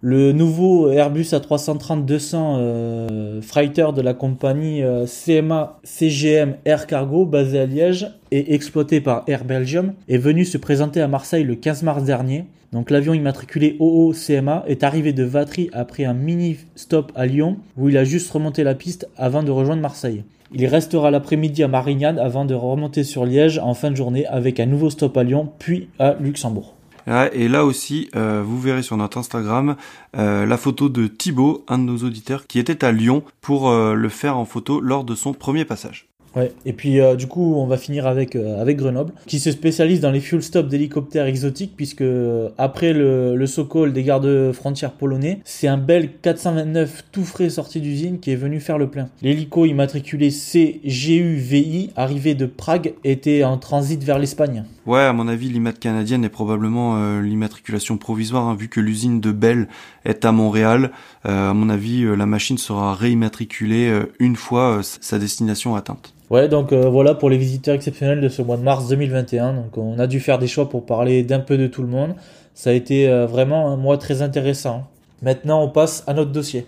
le nouveau Airbus A330-200 euh, freighter de la compagnie euh, CMA CGM Air Cargo basé à Liège et exploité par Air Belgium est venu se présenter à Marseille le 15 mars dernier. Donc l'avion immatriculé OO CMA est arrivé de Vatry après un mini stop à Lyon où il a juste remonté la piste avant de rejoindre Marseille. Il restera l'après-midi à Marignane avant de remonter sur Liège en fin de journée avec un nouveau stop à Lyon puis à Luxembourg et là aussi, euh, vous verrez sur notre Instagram euh, la photo de Thibaut, un de nos auditeurs, qui était à Lyon pour euh, le faire en photo lors de son premier passage. Ouais. Et puis euh, du coup, on va finir avec euh, avec Grenoble, qui se spécialise dans les fuel stops d'hélicoptères exotiques, puisque euh, après le, le Sokol des gardes frontières polonais, c'est un Bell 429 tout frais sorti d'usine qui est venu faire le plein. L'hélico immatriculé CGUVI, arrivé de Prague, était en transit vers l'Espagne. Ouais, à mon avis, l'IMAT canadienne est probablement l'immatriculation provisoire, hein, vu que l'usine de Bell est à Montréal. à mon avis, la machine sera réimmatriculée une fois sa destination atteinte. Ouais, donc euh, voilà pour les visiteurs exceptionnels de ce mois de mars 2021. Donc on a dû faire des choix pour parler d'un peu de tout le monde. Ça a été euh, vraiment un mois très intéressant. Maintenant, on passe à notre dossier.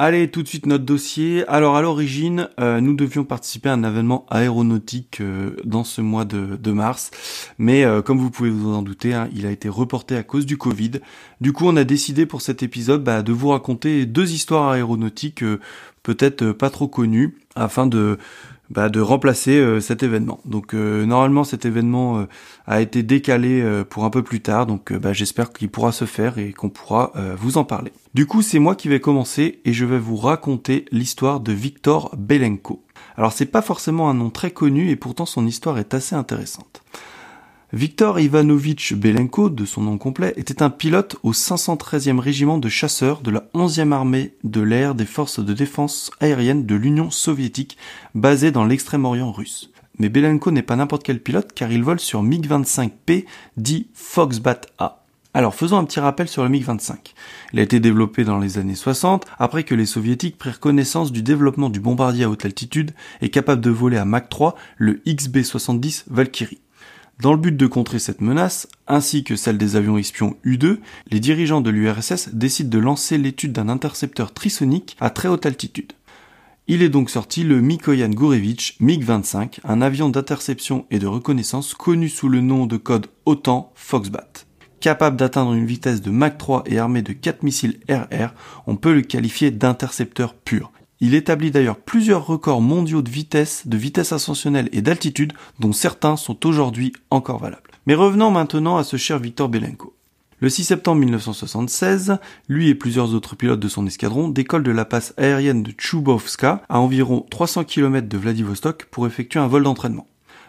Allez, tout de suite notre dossier. Alors à l'origine, euh, nous devions participer à un événement aéronautique euh, dans ce mois de, mars, mais euh, comme vous pouvez vous en douter, hein, il a été reporté à cause du Covid. Du coup, on a décidé pour cet épisode bah, de vous raconter deux histoires aéronautiques peut-être pas trop connues, afin de bah, de remplacer euh, cet événement. Donc euh, normalement cet événement euh, a été décalé pour un peu plus tard, donc bah, j'espère qu'il pourra se faire et qu'on pourra vous en parler. Du coup c'est moi qui vais commencer et je vais vous raconter l'histoire de Victor Belenko. Alors c'est pas forcément un nom très connu et pourtant son histoire est assez intéressante. Viktor Ivanovitch Belenko, de son nom complet, était un pilote au 513e régiment de chasseurs de la 11e armée de l'air des forces de défense aérienne de l'Union soviétique, basée dans l'extrême-orient russe. Mais Belenko n'est pas n'importe quel pilote car il vole sur MiG-25P, dit Foxbat A. Alors faisons un petit rappel sur le MiG-25. Il a été développé dans les années 60 après que les soviétiques prirent connaissance du développement du bombardier à haute altitude et capable de voler à Mach 3 le XB-70 Valkyrie. Dans le but de contrer cette menace, ainsi que celle des avions espions U-2, les dirigeants de l'URSS décident de lancer l'étude d'un intercepteur trisonique à très haute altitude. Il est donc sorti le Mikoyan Gourevitch MiG-25, un avion d'interception et de reconnaissance connu sous le nom de code OTAN Foxbat. Capable d'atteindre une vitesse de Mach 3 et armé de 4 missiles RR, on peut le qualifier d'intercepteur pur. Il établit d'ailleurs plusieurs records mondiaux de vitesse, de vitesse ascensionnelle et d'altitude, dont certains sont aujourd'hui encore valables. Mais revenons maintenant à ce cher Victor Belenko. Le 6 septembre 1976, lui et plusieurs autres pilotes de son escadron décollent de la passe aérienne de Chubovska à environ 300 km de Vladivostok pour effectuer un vol d'entraînement.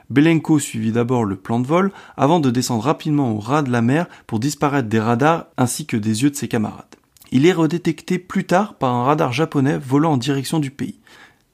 Belenko suivit d'abord le plan de vol avant de descendre rapidement au ras de la mer pour disparaître des radars ainsi que des yeux de ses camarades. Il est redétecté plus tard par un radar japonais volant en direction du pays.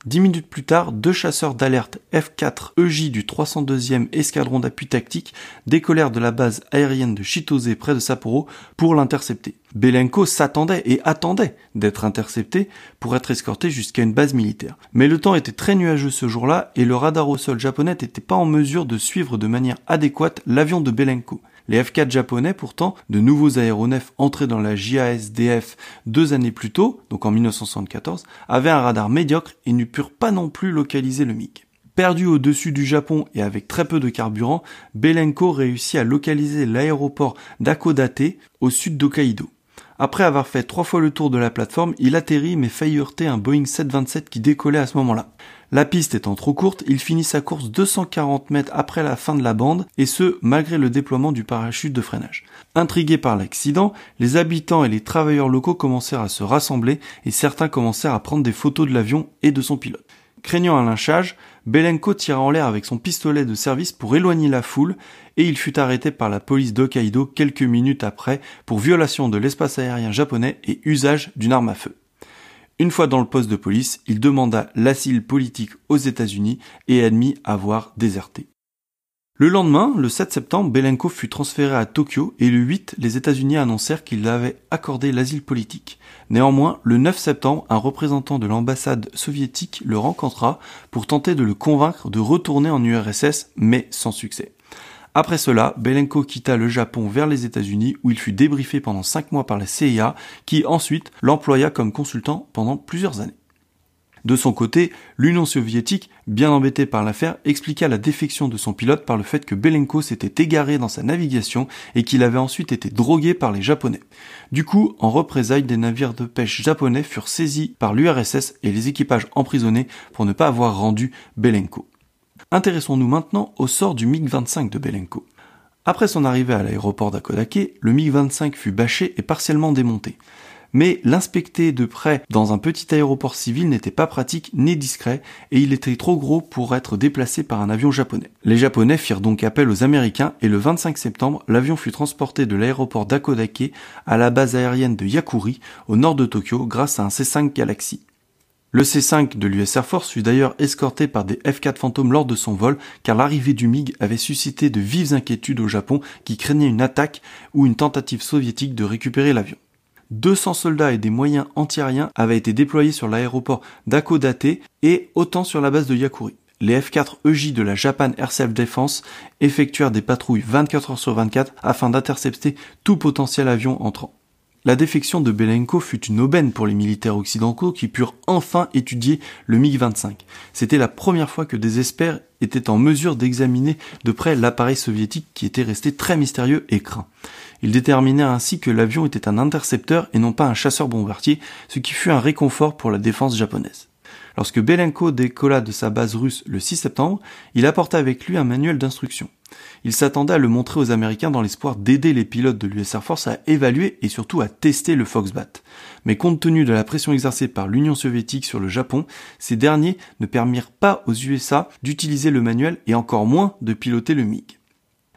Dix minutes plus tard, deux chasseurs d'alerte F-4 EJ du 302e escadron d'appui tactique décollèrent de la base aérienne de Chitose près de Sapporo pour l'intercepter. Belenko s'attendait et attendait d'être intercepté pour être escorté jusqu'à une base militaire. Mais le temps était très nuageux ce jour-là et le radar au sol japonais n'était pas en mesure de suivre de manière adéquate l'avion de Belenko. Les F-4 japonais, pourtant, de nouveaux aéronefs entrés dans la JASDF deux années plus tôt, donc en 1974, avaient un radar médiocre et ne purent pas non plus localiser le MiG. Perdu au-dessus du Japon et avec très peu de carburant, Belenko réussit à localiser l'aéroport d'Akodate au sud d'Hokkaido. Après avoir fait trois fois le tour de la plateforme, il atterrit mais faillit heurter un Boeing 727 qui décollait à ce moment-là. La piste étant trop courte, il finit sa course 240 mètres après la fin de la bande, et ce, malgré le déploiement du parachute de freinage. Intrigués par l'accident, les habitants et les travailleurs locaux commencèrent à se rassembler, et certains commencèrent à prendre des photos de l'avion et de son pilote. Craignant un lynchage, Belenko tira en l'air avec son pistolet de service pour éloigner la foule et il fut arrêté par la police d'Hokkaido quelques minutes après pour violation de l'espace aérien japonais et usage d'une arme à feu. Une fois dans le poste de police, il demanda l'asile politique aux États-Unis et admit avoir déserté. Le lendemain, le 7 septembre, Belenko fut transféré à Tokyo et le 8, les États-Unis annoncèrent qu'ils avaient accordé l'asile politique. Néanmoins, le 9 septembre, un représentant de l'ambassade soviétique le rencontra pour tenter de le convaincre de retourner en URSS, mais sans succès. Après cela, Belenko quitta le Japon vers les États-Unis où il fut débriefé pendant 5 mois par la CIA qui ensuite l'employa comme consultant pendant plusieurs années. De son côté, l'Union soviétique, bien embêtée par l'affaire, expliqua la défection de son pilote par le fait que Belenko s'était égaré dans sa navigation et qu'il avait ensuite été drogué par les Japonais. Du coup, en représailles, des navires de pêche japonais furent saisis par l'URSS et les équipages emprisonnés pour ne pas avoir rendu Belenko. Intéressons-nous maintenant au sort du MiG-25 de Belenko. Après son arrivée à l'aéroport d'Akodake, le MiG-25 fut bâché et partiellement démonté mais l'inspecter de près dans un petit aéroport civil n'était pas pratique ni discret et il était trop gros pour être déplacé par un avion japonais. Les japonais firent donc appel aux américains et le 25 septembre, l'avion fut transporté de l'aéroport d'Akodake à la base aérienne de Yakuri au nord de Tokyo grâce à un C-5 Galaxy. Le C-5 de l'US Air Force fut d'ailleurs escorté par des F-4 fantômes lors de son vol, car l'arrivée du MiG avait suscité de vives inquiétudes au Japon qui craignait une attaque ou une tentative soviétique de récupérer l'avion. 200 soldats et des moyens antiaériens avaient été déployés sur l'aéroport d'Akodate et autant sur la base de Yakuri. Les F-4 EJ de la Japan Air Self Defense effectuèrent des patrouilles 24 heures sur 24 afin d'intercepter tout potentiel avion entrant. La défection de Belenko fut une aubaine pour les militaires occidentaux qui purent enfin étudier le MiG-25. C'était la première fois que des experts étaient en mesure d'examiner de près l'appareil soviétique qui était resté très mystérieux et craint. Ils déterminèrent ainsi que l'avion était un intercepteur et non pas un chasseur bombardier, ce qui fut un réconfort pour la défense japonaise. Lorsque Belenko décolla de sa base russe le 6 septembre, il apporta avec lui un manuel d'instruction. Il s'attendait à le montrer aux Américains dans l'espoir d'aider les pilotes de l'US Air Force à évaluer et surtout à tester le Foxbat. Mais compte tenu de la pression exercée par l'Union soviétique sur le Japon, ces derniers ne permirent pas aux USA d'utiliser le manuel et encore moins de piloter le MiG.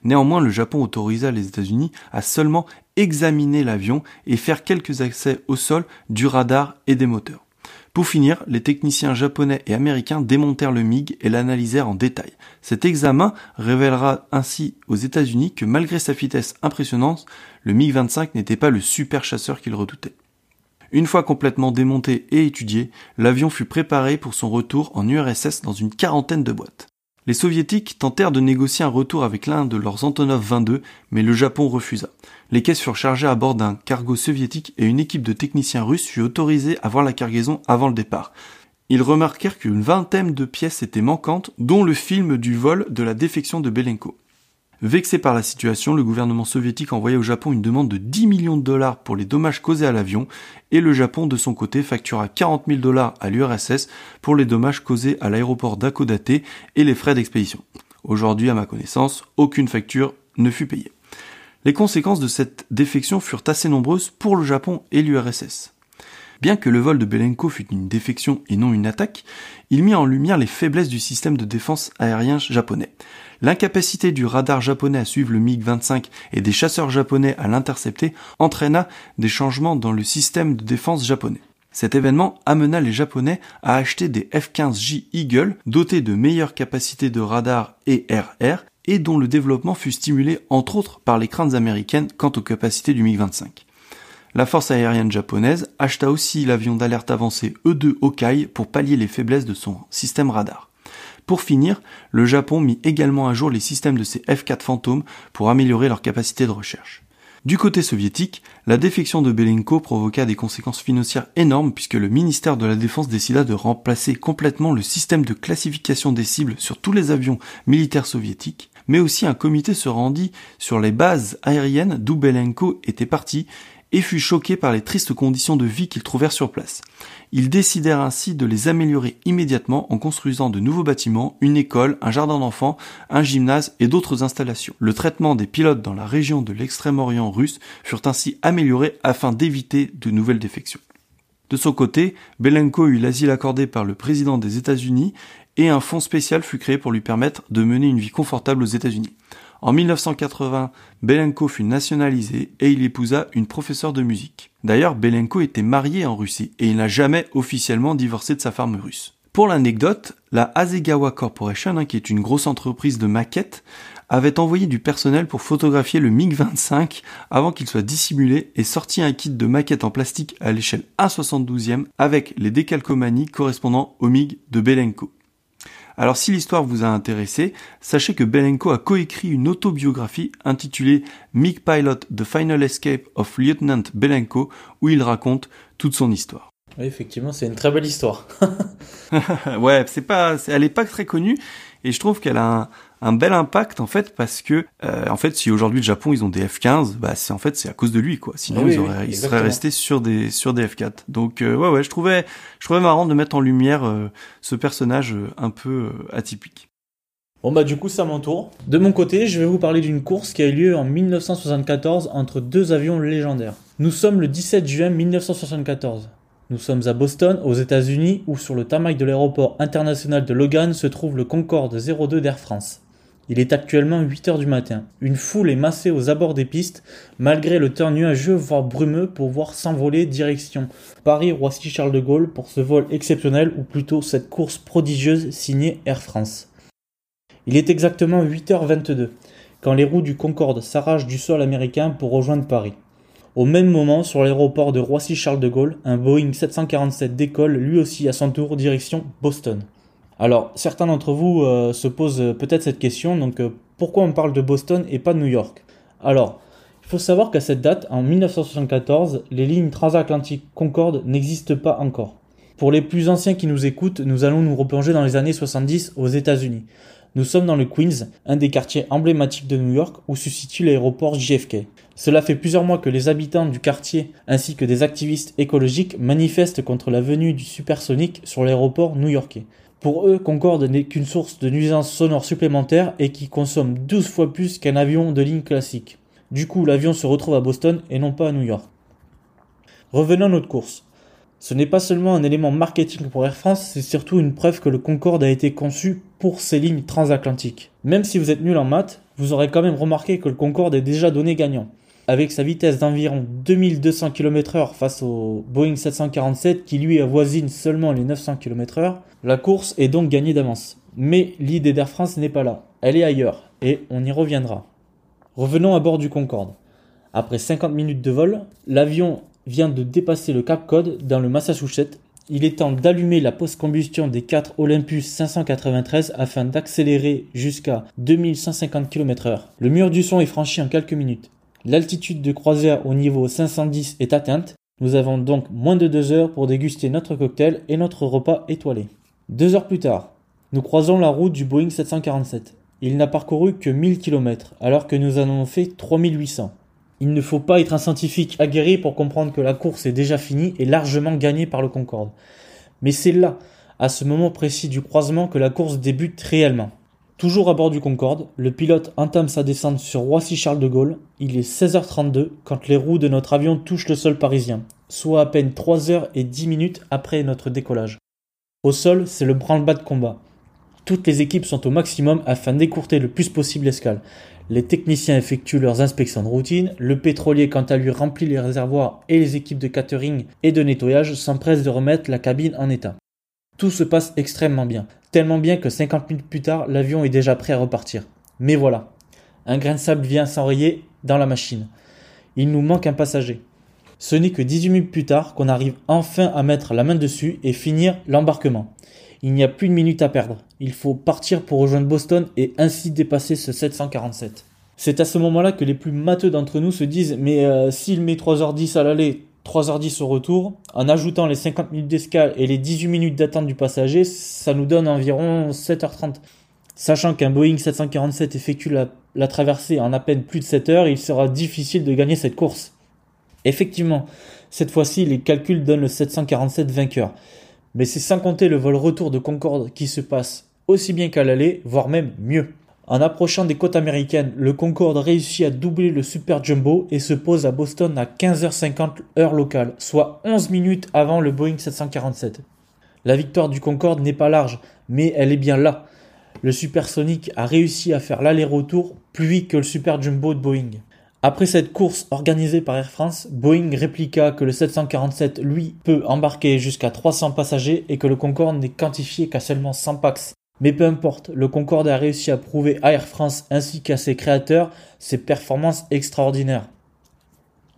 Néanmoins, le Japon autorisa les États-Unis à seulement examiner l'avion et faire quelques accès au sol du radar et des moteurs. Pour finir, les techniciens japonais et américains démontèrent le MiG et l'analysèrent en détail. Cet examen révélera ainsi aux États-Unis que malgré sa vitesse impressionnante, le MiG-25 n'était pas le super chasseur qu'ils redoutaient. Une fois complètement démonté et étudié, l'avion fut préparé pour son retour en URSS dans une quarantaine de boîtes. Les soviétiques tentèrent de négocier un retour avec l'un de leurs Antonov 22, mais le Japon refusa. Les caisses furent chargées à bord d'un cargo soviétique et une équipe de techniciens russes fut autorisée à voir la cargaison avant le départ. Ils remarquèrent qu'une vingtaine de pièces étaient manquantes, dont le film du vol de la défection de Belenko. Vexé par la situation, le gouvernement soviétique envoya au Japon une demande de 10 millions de dollars pour les dommages causés à l'avion, et le Japon, de son côté, factura 40 000 dollars à l'URSS pour les dommages causés à l'aéroport d'Akodate et les frais d'expédition. Aujourd'hui, à ma connaissance, aucune facture ne fut payée. Les conséquences de cette défection furent assez nombreuses pour le Japon et l'URSS. Bien que le vol de Belenko fût une défection et non une attaque, il mit en lumière les faiblesses du système de défense aérien japonais. L'incapacité du radar japonais à suivre le MiG-25 et des chasseurs japonais à l'intercepter entraîna des changements dans le système de défense japonais. Cet événement amena les Japonais à acheter des F-15J Eagle dotés de meilleures capacités de radar et RR et dont le développement fut stimulé entre autres par les craintes américaines quant aux capacités du MiG-25. La force aérienne japonaise acheta aussi l'avion d'alerte avancé E-2 Hawkeye pour pallier les faiblesses de son système radar. Pour finir, le Japon mit également à jour les systèmes de ses F-4 Phantom pour améliorer leur capacité de recherche. Du côté soviétique, la défection de Belenko provoqua des conséquences financières énormes puisque le ministère de la Défense décida de remplacer complètement le système de classification des cibles sur tous les avions militaires soviétiques, mais aussi un comité se rendit sur les bases aériennes d'où Belenko était parti et fut choqué par les tristes conditions de vie qu'ils trouvèrent sur place. Ils décidèrent ainsi de les améliorer immédiatement en construisant de nouveaux bâtiments, une école, un jardin d'enfants, un gymnase et d'autres installations. Le traitement des pilotes dans la région de l'extrême-orient russe furent ainsi améliorés afin d'éviter de nouvelles défections. De son côté, Belenko eut l'asile accordé par le président des États-Unis et un fonds spécial fut créé pour lui permettre de mener une vie confortable aux États-Unis. En 1980, Belenko fut nationalisé et il épousa une professeure de musique. D'ailleurs, Belenko était marié en Russie et il n'a jamais officiellement divorcé de sa femme russe. Pour l'anecdote, la Hasegawa Corporation, hein, qui est une grosse entreprise de maquettes, avait envoyé du personnel pour photographier le MiG-25 avant qu'il soit dissimulé et sorti un kit de maquettes en plastique à l'échelle 1,72e avec les décalcomanies correspondant au MiG de Belenko. Alors si l'histoire vous a intéressé, sachez que Belenko a coécrit une autobiographie intitulée MiG Pilot The Final Escape of Lieutenant Belenko où il raconte toute son histoire. Oui, effectivement, c'est une très belle histoire. ouais, c'est pas, elle est pas très connue et je trouve qu'elle a un, un bel impact en fait parce que euh, en fait si aujourd'hui le Japon ils ont des F15 bah c'est en fait c'est à cause de lui quoi sinon ils, auraient, ils seraient restés sur des sur des F4 donc euh, ouais ouais je trouvais je trouvais marrant de mettre en lumière euh, ce personnage un peu atypique Bon bah du coup mon tour. De mon côté, je vais vous parler d'une course qui a eu lieu en 1974 entre deux avions légendaires. Nous sommes le 17 juin 1974. Nous sommes à Boston, aux États-Unis, où sur le tarmac de l'aéroport international de Logan se trouve le Concorde 02 d'Air France. Il est actuellement 8 heures du matin. Une foule est massée aux abords des pistes, malgré le temps nuageux voire brumeux pour voir s'envoler direction Paris-Roissy-Charles de Gaulle pour ce vol exceptionnel ou plutôt cette course prodigieuse signée Air France. Il est exactement 8h22 quand les roues du Concorde s'arrachent du sol américain pour rejoindre Paris. Au même moment, sur l'aéroport de Roissy-Charles de Gaulle, un Boeing 747 décolle lui aussi à son tour direction Boston. Alors, certains d'entre vous euh, se posent peut-être cette question, donc euh, pourquoi on parle de Boston et pas de New York? Alors, il faut savoir qu'à cette date, en 1974, les lignes transatlantiques Concorde n'existent pas encore. Pour les plus anciens qui nous écoutent, nous allons nous replonger dans les années 70 aux États-Unis. Nous sommes dans le Queens, un des quartiers emblématiques de New York où se situe l'aéroport JFK. Cela fait plusieurs mois que les habitants du quartier ainsi que des activistes écologiques manifestent contre la venue du supersonique sur l'aéroport new-yorkais. Pour eux, Concorde n'est qu'une source de nuisances sonores supplémentaires et qui consomme 12 fois plus qu'un avion de ligne classique. Du coup, l'avion se retrouve à Boston et non pas à New York. Revenons à notre course. Ce n'est pas seulement un élément marketing pour Air France, c'est surtout une preuve que le Concorde a été conçu pour ces lignes transatlantiques. Même si vous êtes nul en maths, vous aurez quand même remarqué que le Concorde est déjà donné gagnant avec sa vitesse d'environ 2200 km/h face au Boeing 747 qui lui avoisine seulement les 900 km/h, la course est donc gagnée d'avance. Mais l'idée d'Air France n'est pas là, elle est ailleurs, et on y reviendra. Revenons à bord du Concorde. Après 50 minutes de vol, l'avion vient de dépasser le Cap Cod dans le Massachusetts. Il est temps d'allumer la post-combustion des 4 Olympus 593 afin d'accélérer jusqu'à 2150 km/h. Le mur du son est franchi en quelques minutes. L'altitude de croisière au niveau 510 est atteinte. Nous avons donc moins de deux heures pour déguster notre cocktail et notre repas étoilé. Deux heures plus tard, nous croisons la route du Boeing 747. Il n'a parcouru que 1000 km alors que nous en avons fait 3800. Il ne faut pas être un scientifique aguerri pour comprendre que la course est déjà finie et largement gagnée par le Concorde. Mais c'est là, à ce moment précis du croisement, que la course débute réellement. Toujours à bord du Concorde, le pilote entame sa descente sur Roissy-Charles de Gaulle. Il est 16h32 quand les roues de notre avion touchent le sol parisien, soit à peine 3 h et 10 minutes après notre décollage. Au sol, c'est le branle-bas de combat. Toutes les équipes sont au maximum afin d'écourter le plus possible l'escale. Les techniciens effectuent leurs inspections de routine, le pétrolier quant à lui remplit les réservoirs et les équipes de catering et de nettoyage s'empressent de remettre la cabine en état. Tout se passe extrêmement bien, tellement bien que 50 minutes plus tard, l'avion est déjà prêt à repartir. Mais voilà, un grain de sable vient s'enrayer dans la machine. Il nous manque un passager. Ce n'est que 18 minutes plus tard qu'on arrive enfin à mettre la main dessus et finir l'embarquement. Il n'y a plus de minutes à perdre. Il faut partir pour rejoindre Boston et ainsi dépasser ce 747. C'est à ce moment-là que les plus matheux d'entre nous se disent mais euh, s'il met 3h10 à l'aller, 3h10 au retour, en ajoutant les 50 minutes d'escale et les 18 minutes d'attente du passager, ça nous donne environ 7h30. Sachant qu'un Boeing 747 effectue la, traversée en à peine plus de 7 heures, il sera difficile de gagner cette course. Effectivement, cette fois-ci, les calculs donnent le 747 vainqueur mais c'est sans compter le vol retour de Concorde qui se passe aussi bien qu'à l'aller, voire même mieux. En approchant des côtes américaines, le Concorde réussit à doubler le Super Jumbo et se pose à Boston à 15h50 heure locale, soit 11 minutes avant le Boeing 747. La victoire du Concorde n'est pas large, mais elle est bien là. Le Supersonic a réussi à faire l'aller-retour plus vite que le Super Jumbo de Boeing. Après cette course organisée par Air France, Boeing répliqua que le 747, lui, peut embarquer jusqu'à 300 passagers et que le Concorde n'est quantifié qu'à seulement 100 pax. Mais peu importe, le Concorde a réussi à prouver à Air France ainsi qu'à ses créateurs ses performances extraordinaires.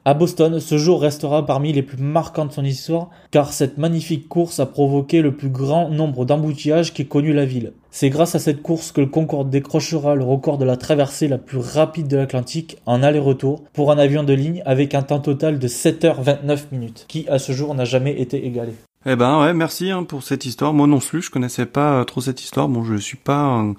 À Boston, ce jour restera parmi les plus marquants de son histoire, car cette magnifique course a provoqué le plus grand nombre d'embouteillages qu'ait connu la ville. C'est grâce à cette course que le Concorde décrochera le record de la traversée la plus rapide de l'Atlantique en aller-retour pour un avion de ligne avec un temps total de 7h29 minutes, qui à ce jour n'a jamais été égalé. Eh ben ouais, merci hein, pour cette histoire. Moi non plus, je connaissais pas trop cette histoire. Bon, je suis pas un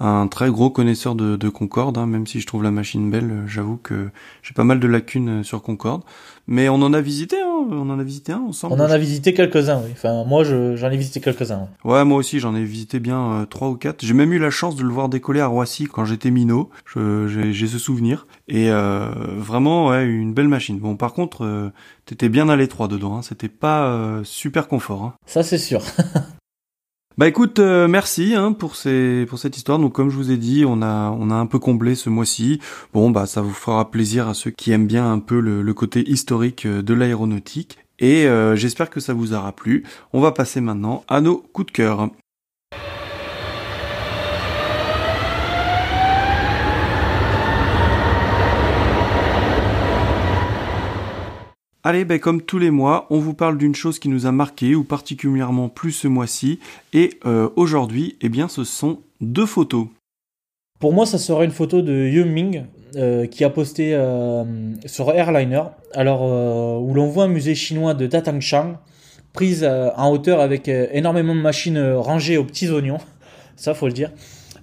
un très gros connaisseur de, de Concorde, hein, même si je trouve la machine belle, euh, j'avoue que j'ai pas mal de lacunes euh, sur Concorde. Mais on en a visité, hein, on en a visité un ensemble. On en a visité quelques-uns, oui. Enfin, moi, j'en ai visité quelques-uns. Ouais. moi aussi, j'en ai visité bien euh, trois ou quatre. J'ai même eu la chance de le voir décoller à Roissy quand j'étais minot. J'ai ce souvenir. Et euh, vraiment, ouais, une belle machine. Bon, par contre, euh, t'étais bien à l'étroit dedans. Hein. C'était pas super confort. Hein. Ça, c'est sûr. Bah écoute, euh, merci hein, pour cette histoire. Donc comme je vous ai dit, on a on a un peu comblé ce mois-ci. Bon bah ça vous fera plaisir à ceux qui aiment bien un peu le, le côté historique euh, de l'aéronautique. Et euh, j'espère que ça vous aura plu. On va passer maintenant à nos coups de cœur. Allez, ben, comme tous les mois, on vous parle d'une chose qui nous a marqué ou particulièrement plus ce mois-ci. Et euh, aujourd'hui, eh bien, ce sont deux photos. Pour moi, ça sera une photo de Yu Ming euh, qui a posté euh, sur Airliner, alors où l'on voit un musée chinois de Datangshan prise en hauteur avec énormément de machines rangées aux petits oignons. Ça, faut le dire.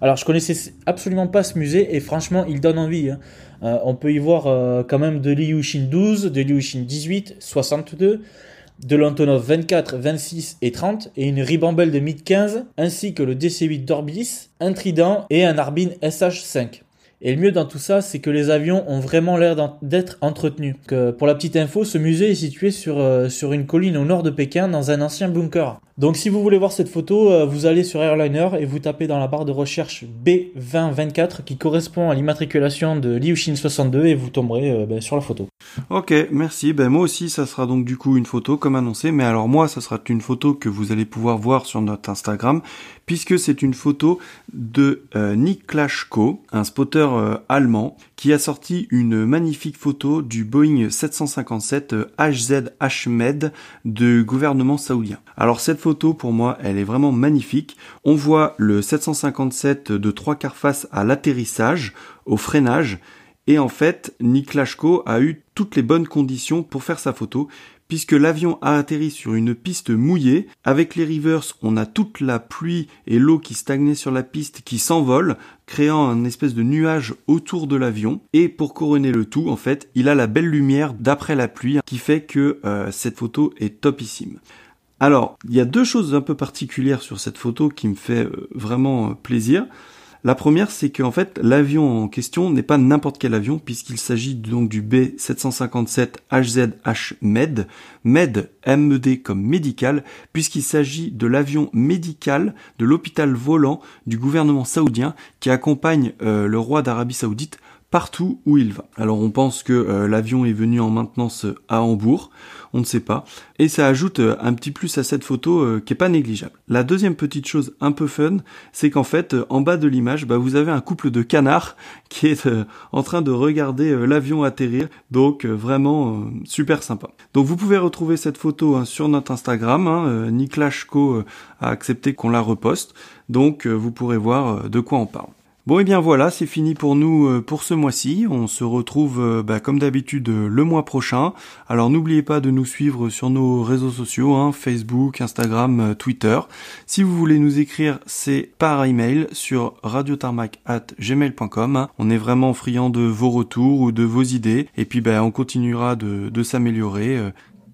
Alors, je connaissais absolument pas ce musée et franchement, il donne envie. Hein. Euh, on peut y voir euh, quand même de l'Ilyushin 12, de l'Ilyushin 18, 62, de l'Antonov 24, 26 et 30 et une ribambelle de MiG 15 ainsi que le DC-8 d'Orbis, un Trident et un Arbin SH5. Et le mieux dans tout ça, c'est que les avions ont vraiment l'air d'être entretenus. Pour la petite info, ce musée est situé sur, euh, sur une colline au nord de Pékin dans un ancien bunker. Donc si vous voulez voir cette photo, euh, vous allez sur Airliner et vous tapez dans la barre de recherche B2024 qui correspond à l'immatriculation de Liuxin 62 et vous tomberez euh, ben, sur la photo. Ok, merci. Ben moi aussi, ça sera donc du coup une photo comme annoncé, mais alors moi, ça sera une photo que vous allez pouvoir voir sur notre Instagram, puisque c'est une photo de euh, Nick Klashko, un spotter allemand, qui a sorti une magnifique photo du Boeing 757 HZ Ahmed du gouvernement saoudien. Alors cette photo pour moi, elle est vraiment magnifique. On voit le 757 de trois quarts face à l'atterrissage, au freinage, et en fait, Nick Lashko a eu toutes les bonnes conditions pour faire sa photo, puisque l'avion a atterri sur une piste mouillée. Avec les rivers, on a toute la pluie et l'eau qui stagnait sur la piste qui s'envole, créant un espèce de nuage autour de l'avion. Et pour couronner le tout, en fait, il a la belle lumière d'après la pluie qui fait que euh, cette photo est topissime. Alors, il y a deux choses un peu particulières sur cette photo qui me fait euh, vraiment euh, plaisir. La première, c'est qu'en fait, l'avion en question n'est pas n'importe quel avion, puisqu'il s'agit donc du B757 HZH MED, MED, MED comme médical, puisqu'il s'agit de l'avion médical de l'hôpital volant du gouvernement saoudien qui accompagne euh, le roi d'Arabie saoudite partout où il va. Alors on pense que euh, l'avion est venu en maintenance à Hambourg, on ne sait pas, et ça ajoute euh, un petit plus à cette photo euh, qui est pas négligeable. La deuxième petite chose un peu fun, c'est qu'en fait en bas de l'image, bah, vous avez un couple de canards qui est en train de regarder l'avion atterrir, donc vraiment super sympa. Donc vous pouvez retrouver cette photo hein, sur notre Instagram, hein, a accepté qu'on la reposte, donc vous pourrez voir de quoi on parle. Bon et eh bien voilà, c'est fini pour nous euh, pour ce mois-ci. On se retrouve euh, bah, comme d'habitude euh, le mois prochain. Alors n'oubliez pas de nous suivre sur nos réseaux sociaux, hein, Facebook, Instagram, Twitter. Si vous voulez nous écrire, c'est par email sur radiotarmac@gmail.com. On est vraiment friand de vos retours ou de vos idées. Et puis bah, on continuera de, s'améliorer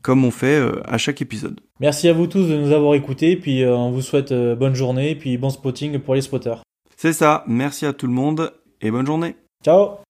comme on fait à chaque épisode. Merci à vous tous de nous avoir écoutés. Puis on vous souhaite bonne journée. Puis bon spotting pour les spotters. C'est ça, merci à tout le monde et bonne journée. Ciao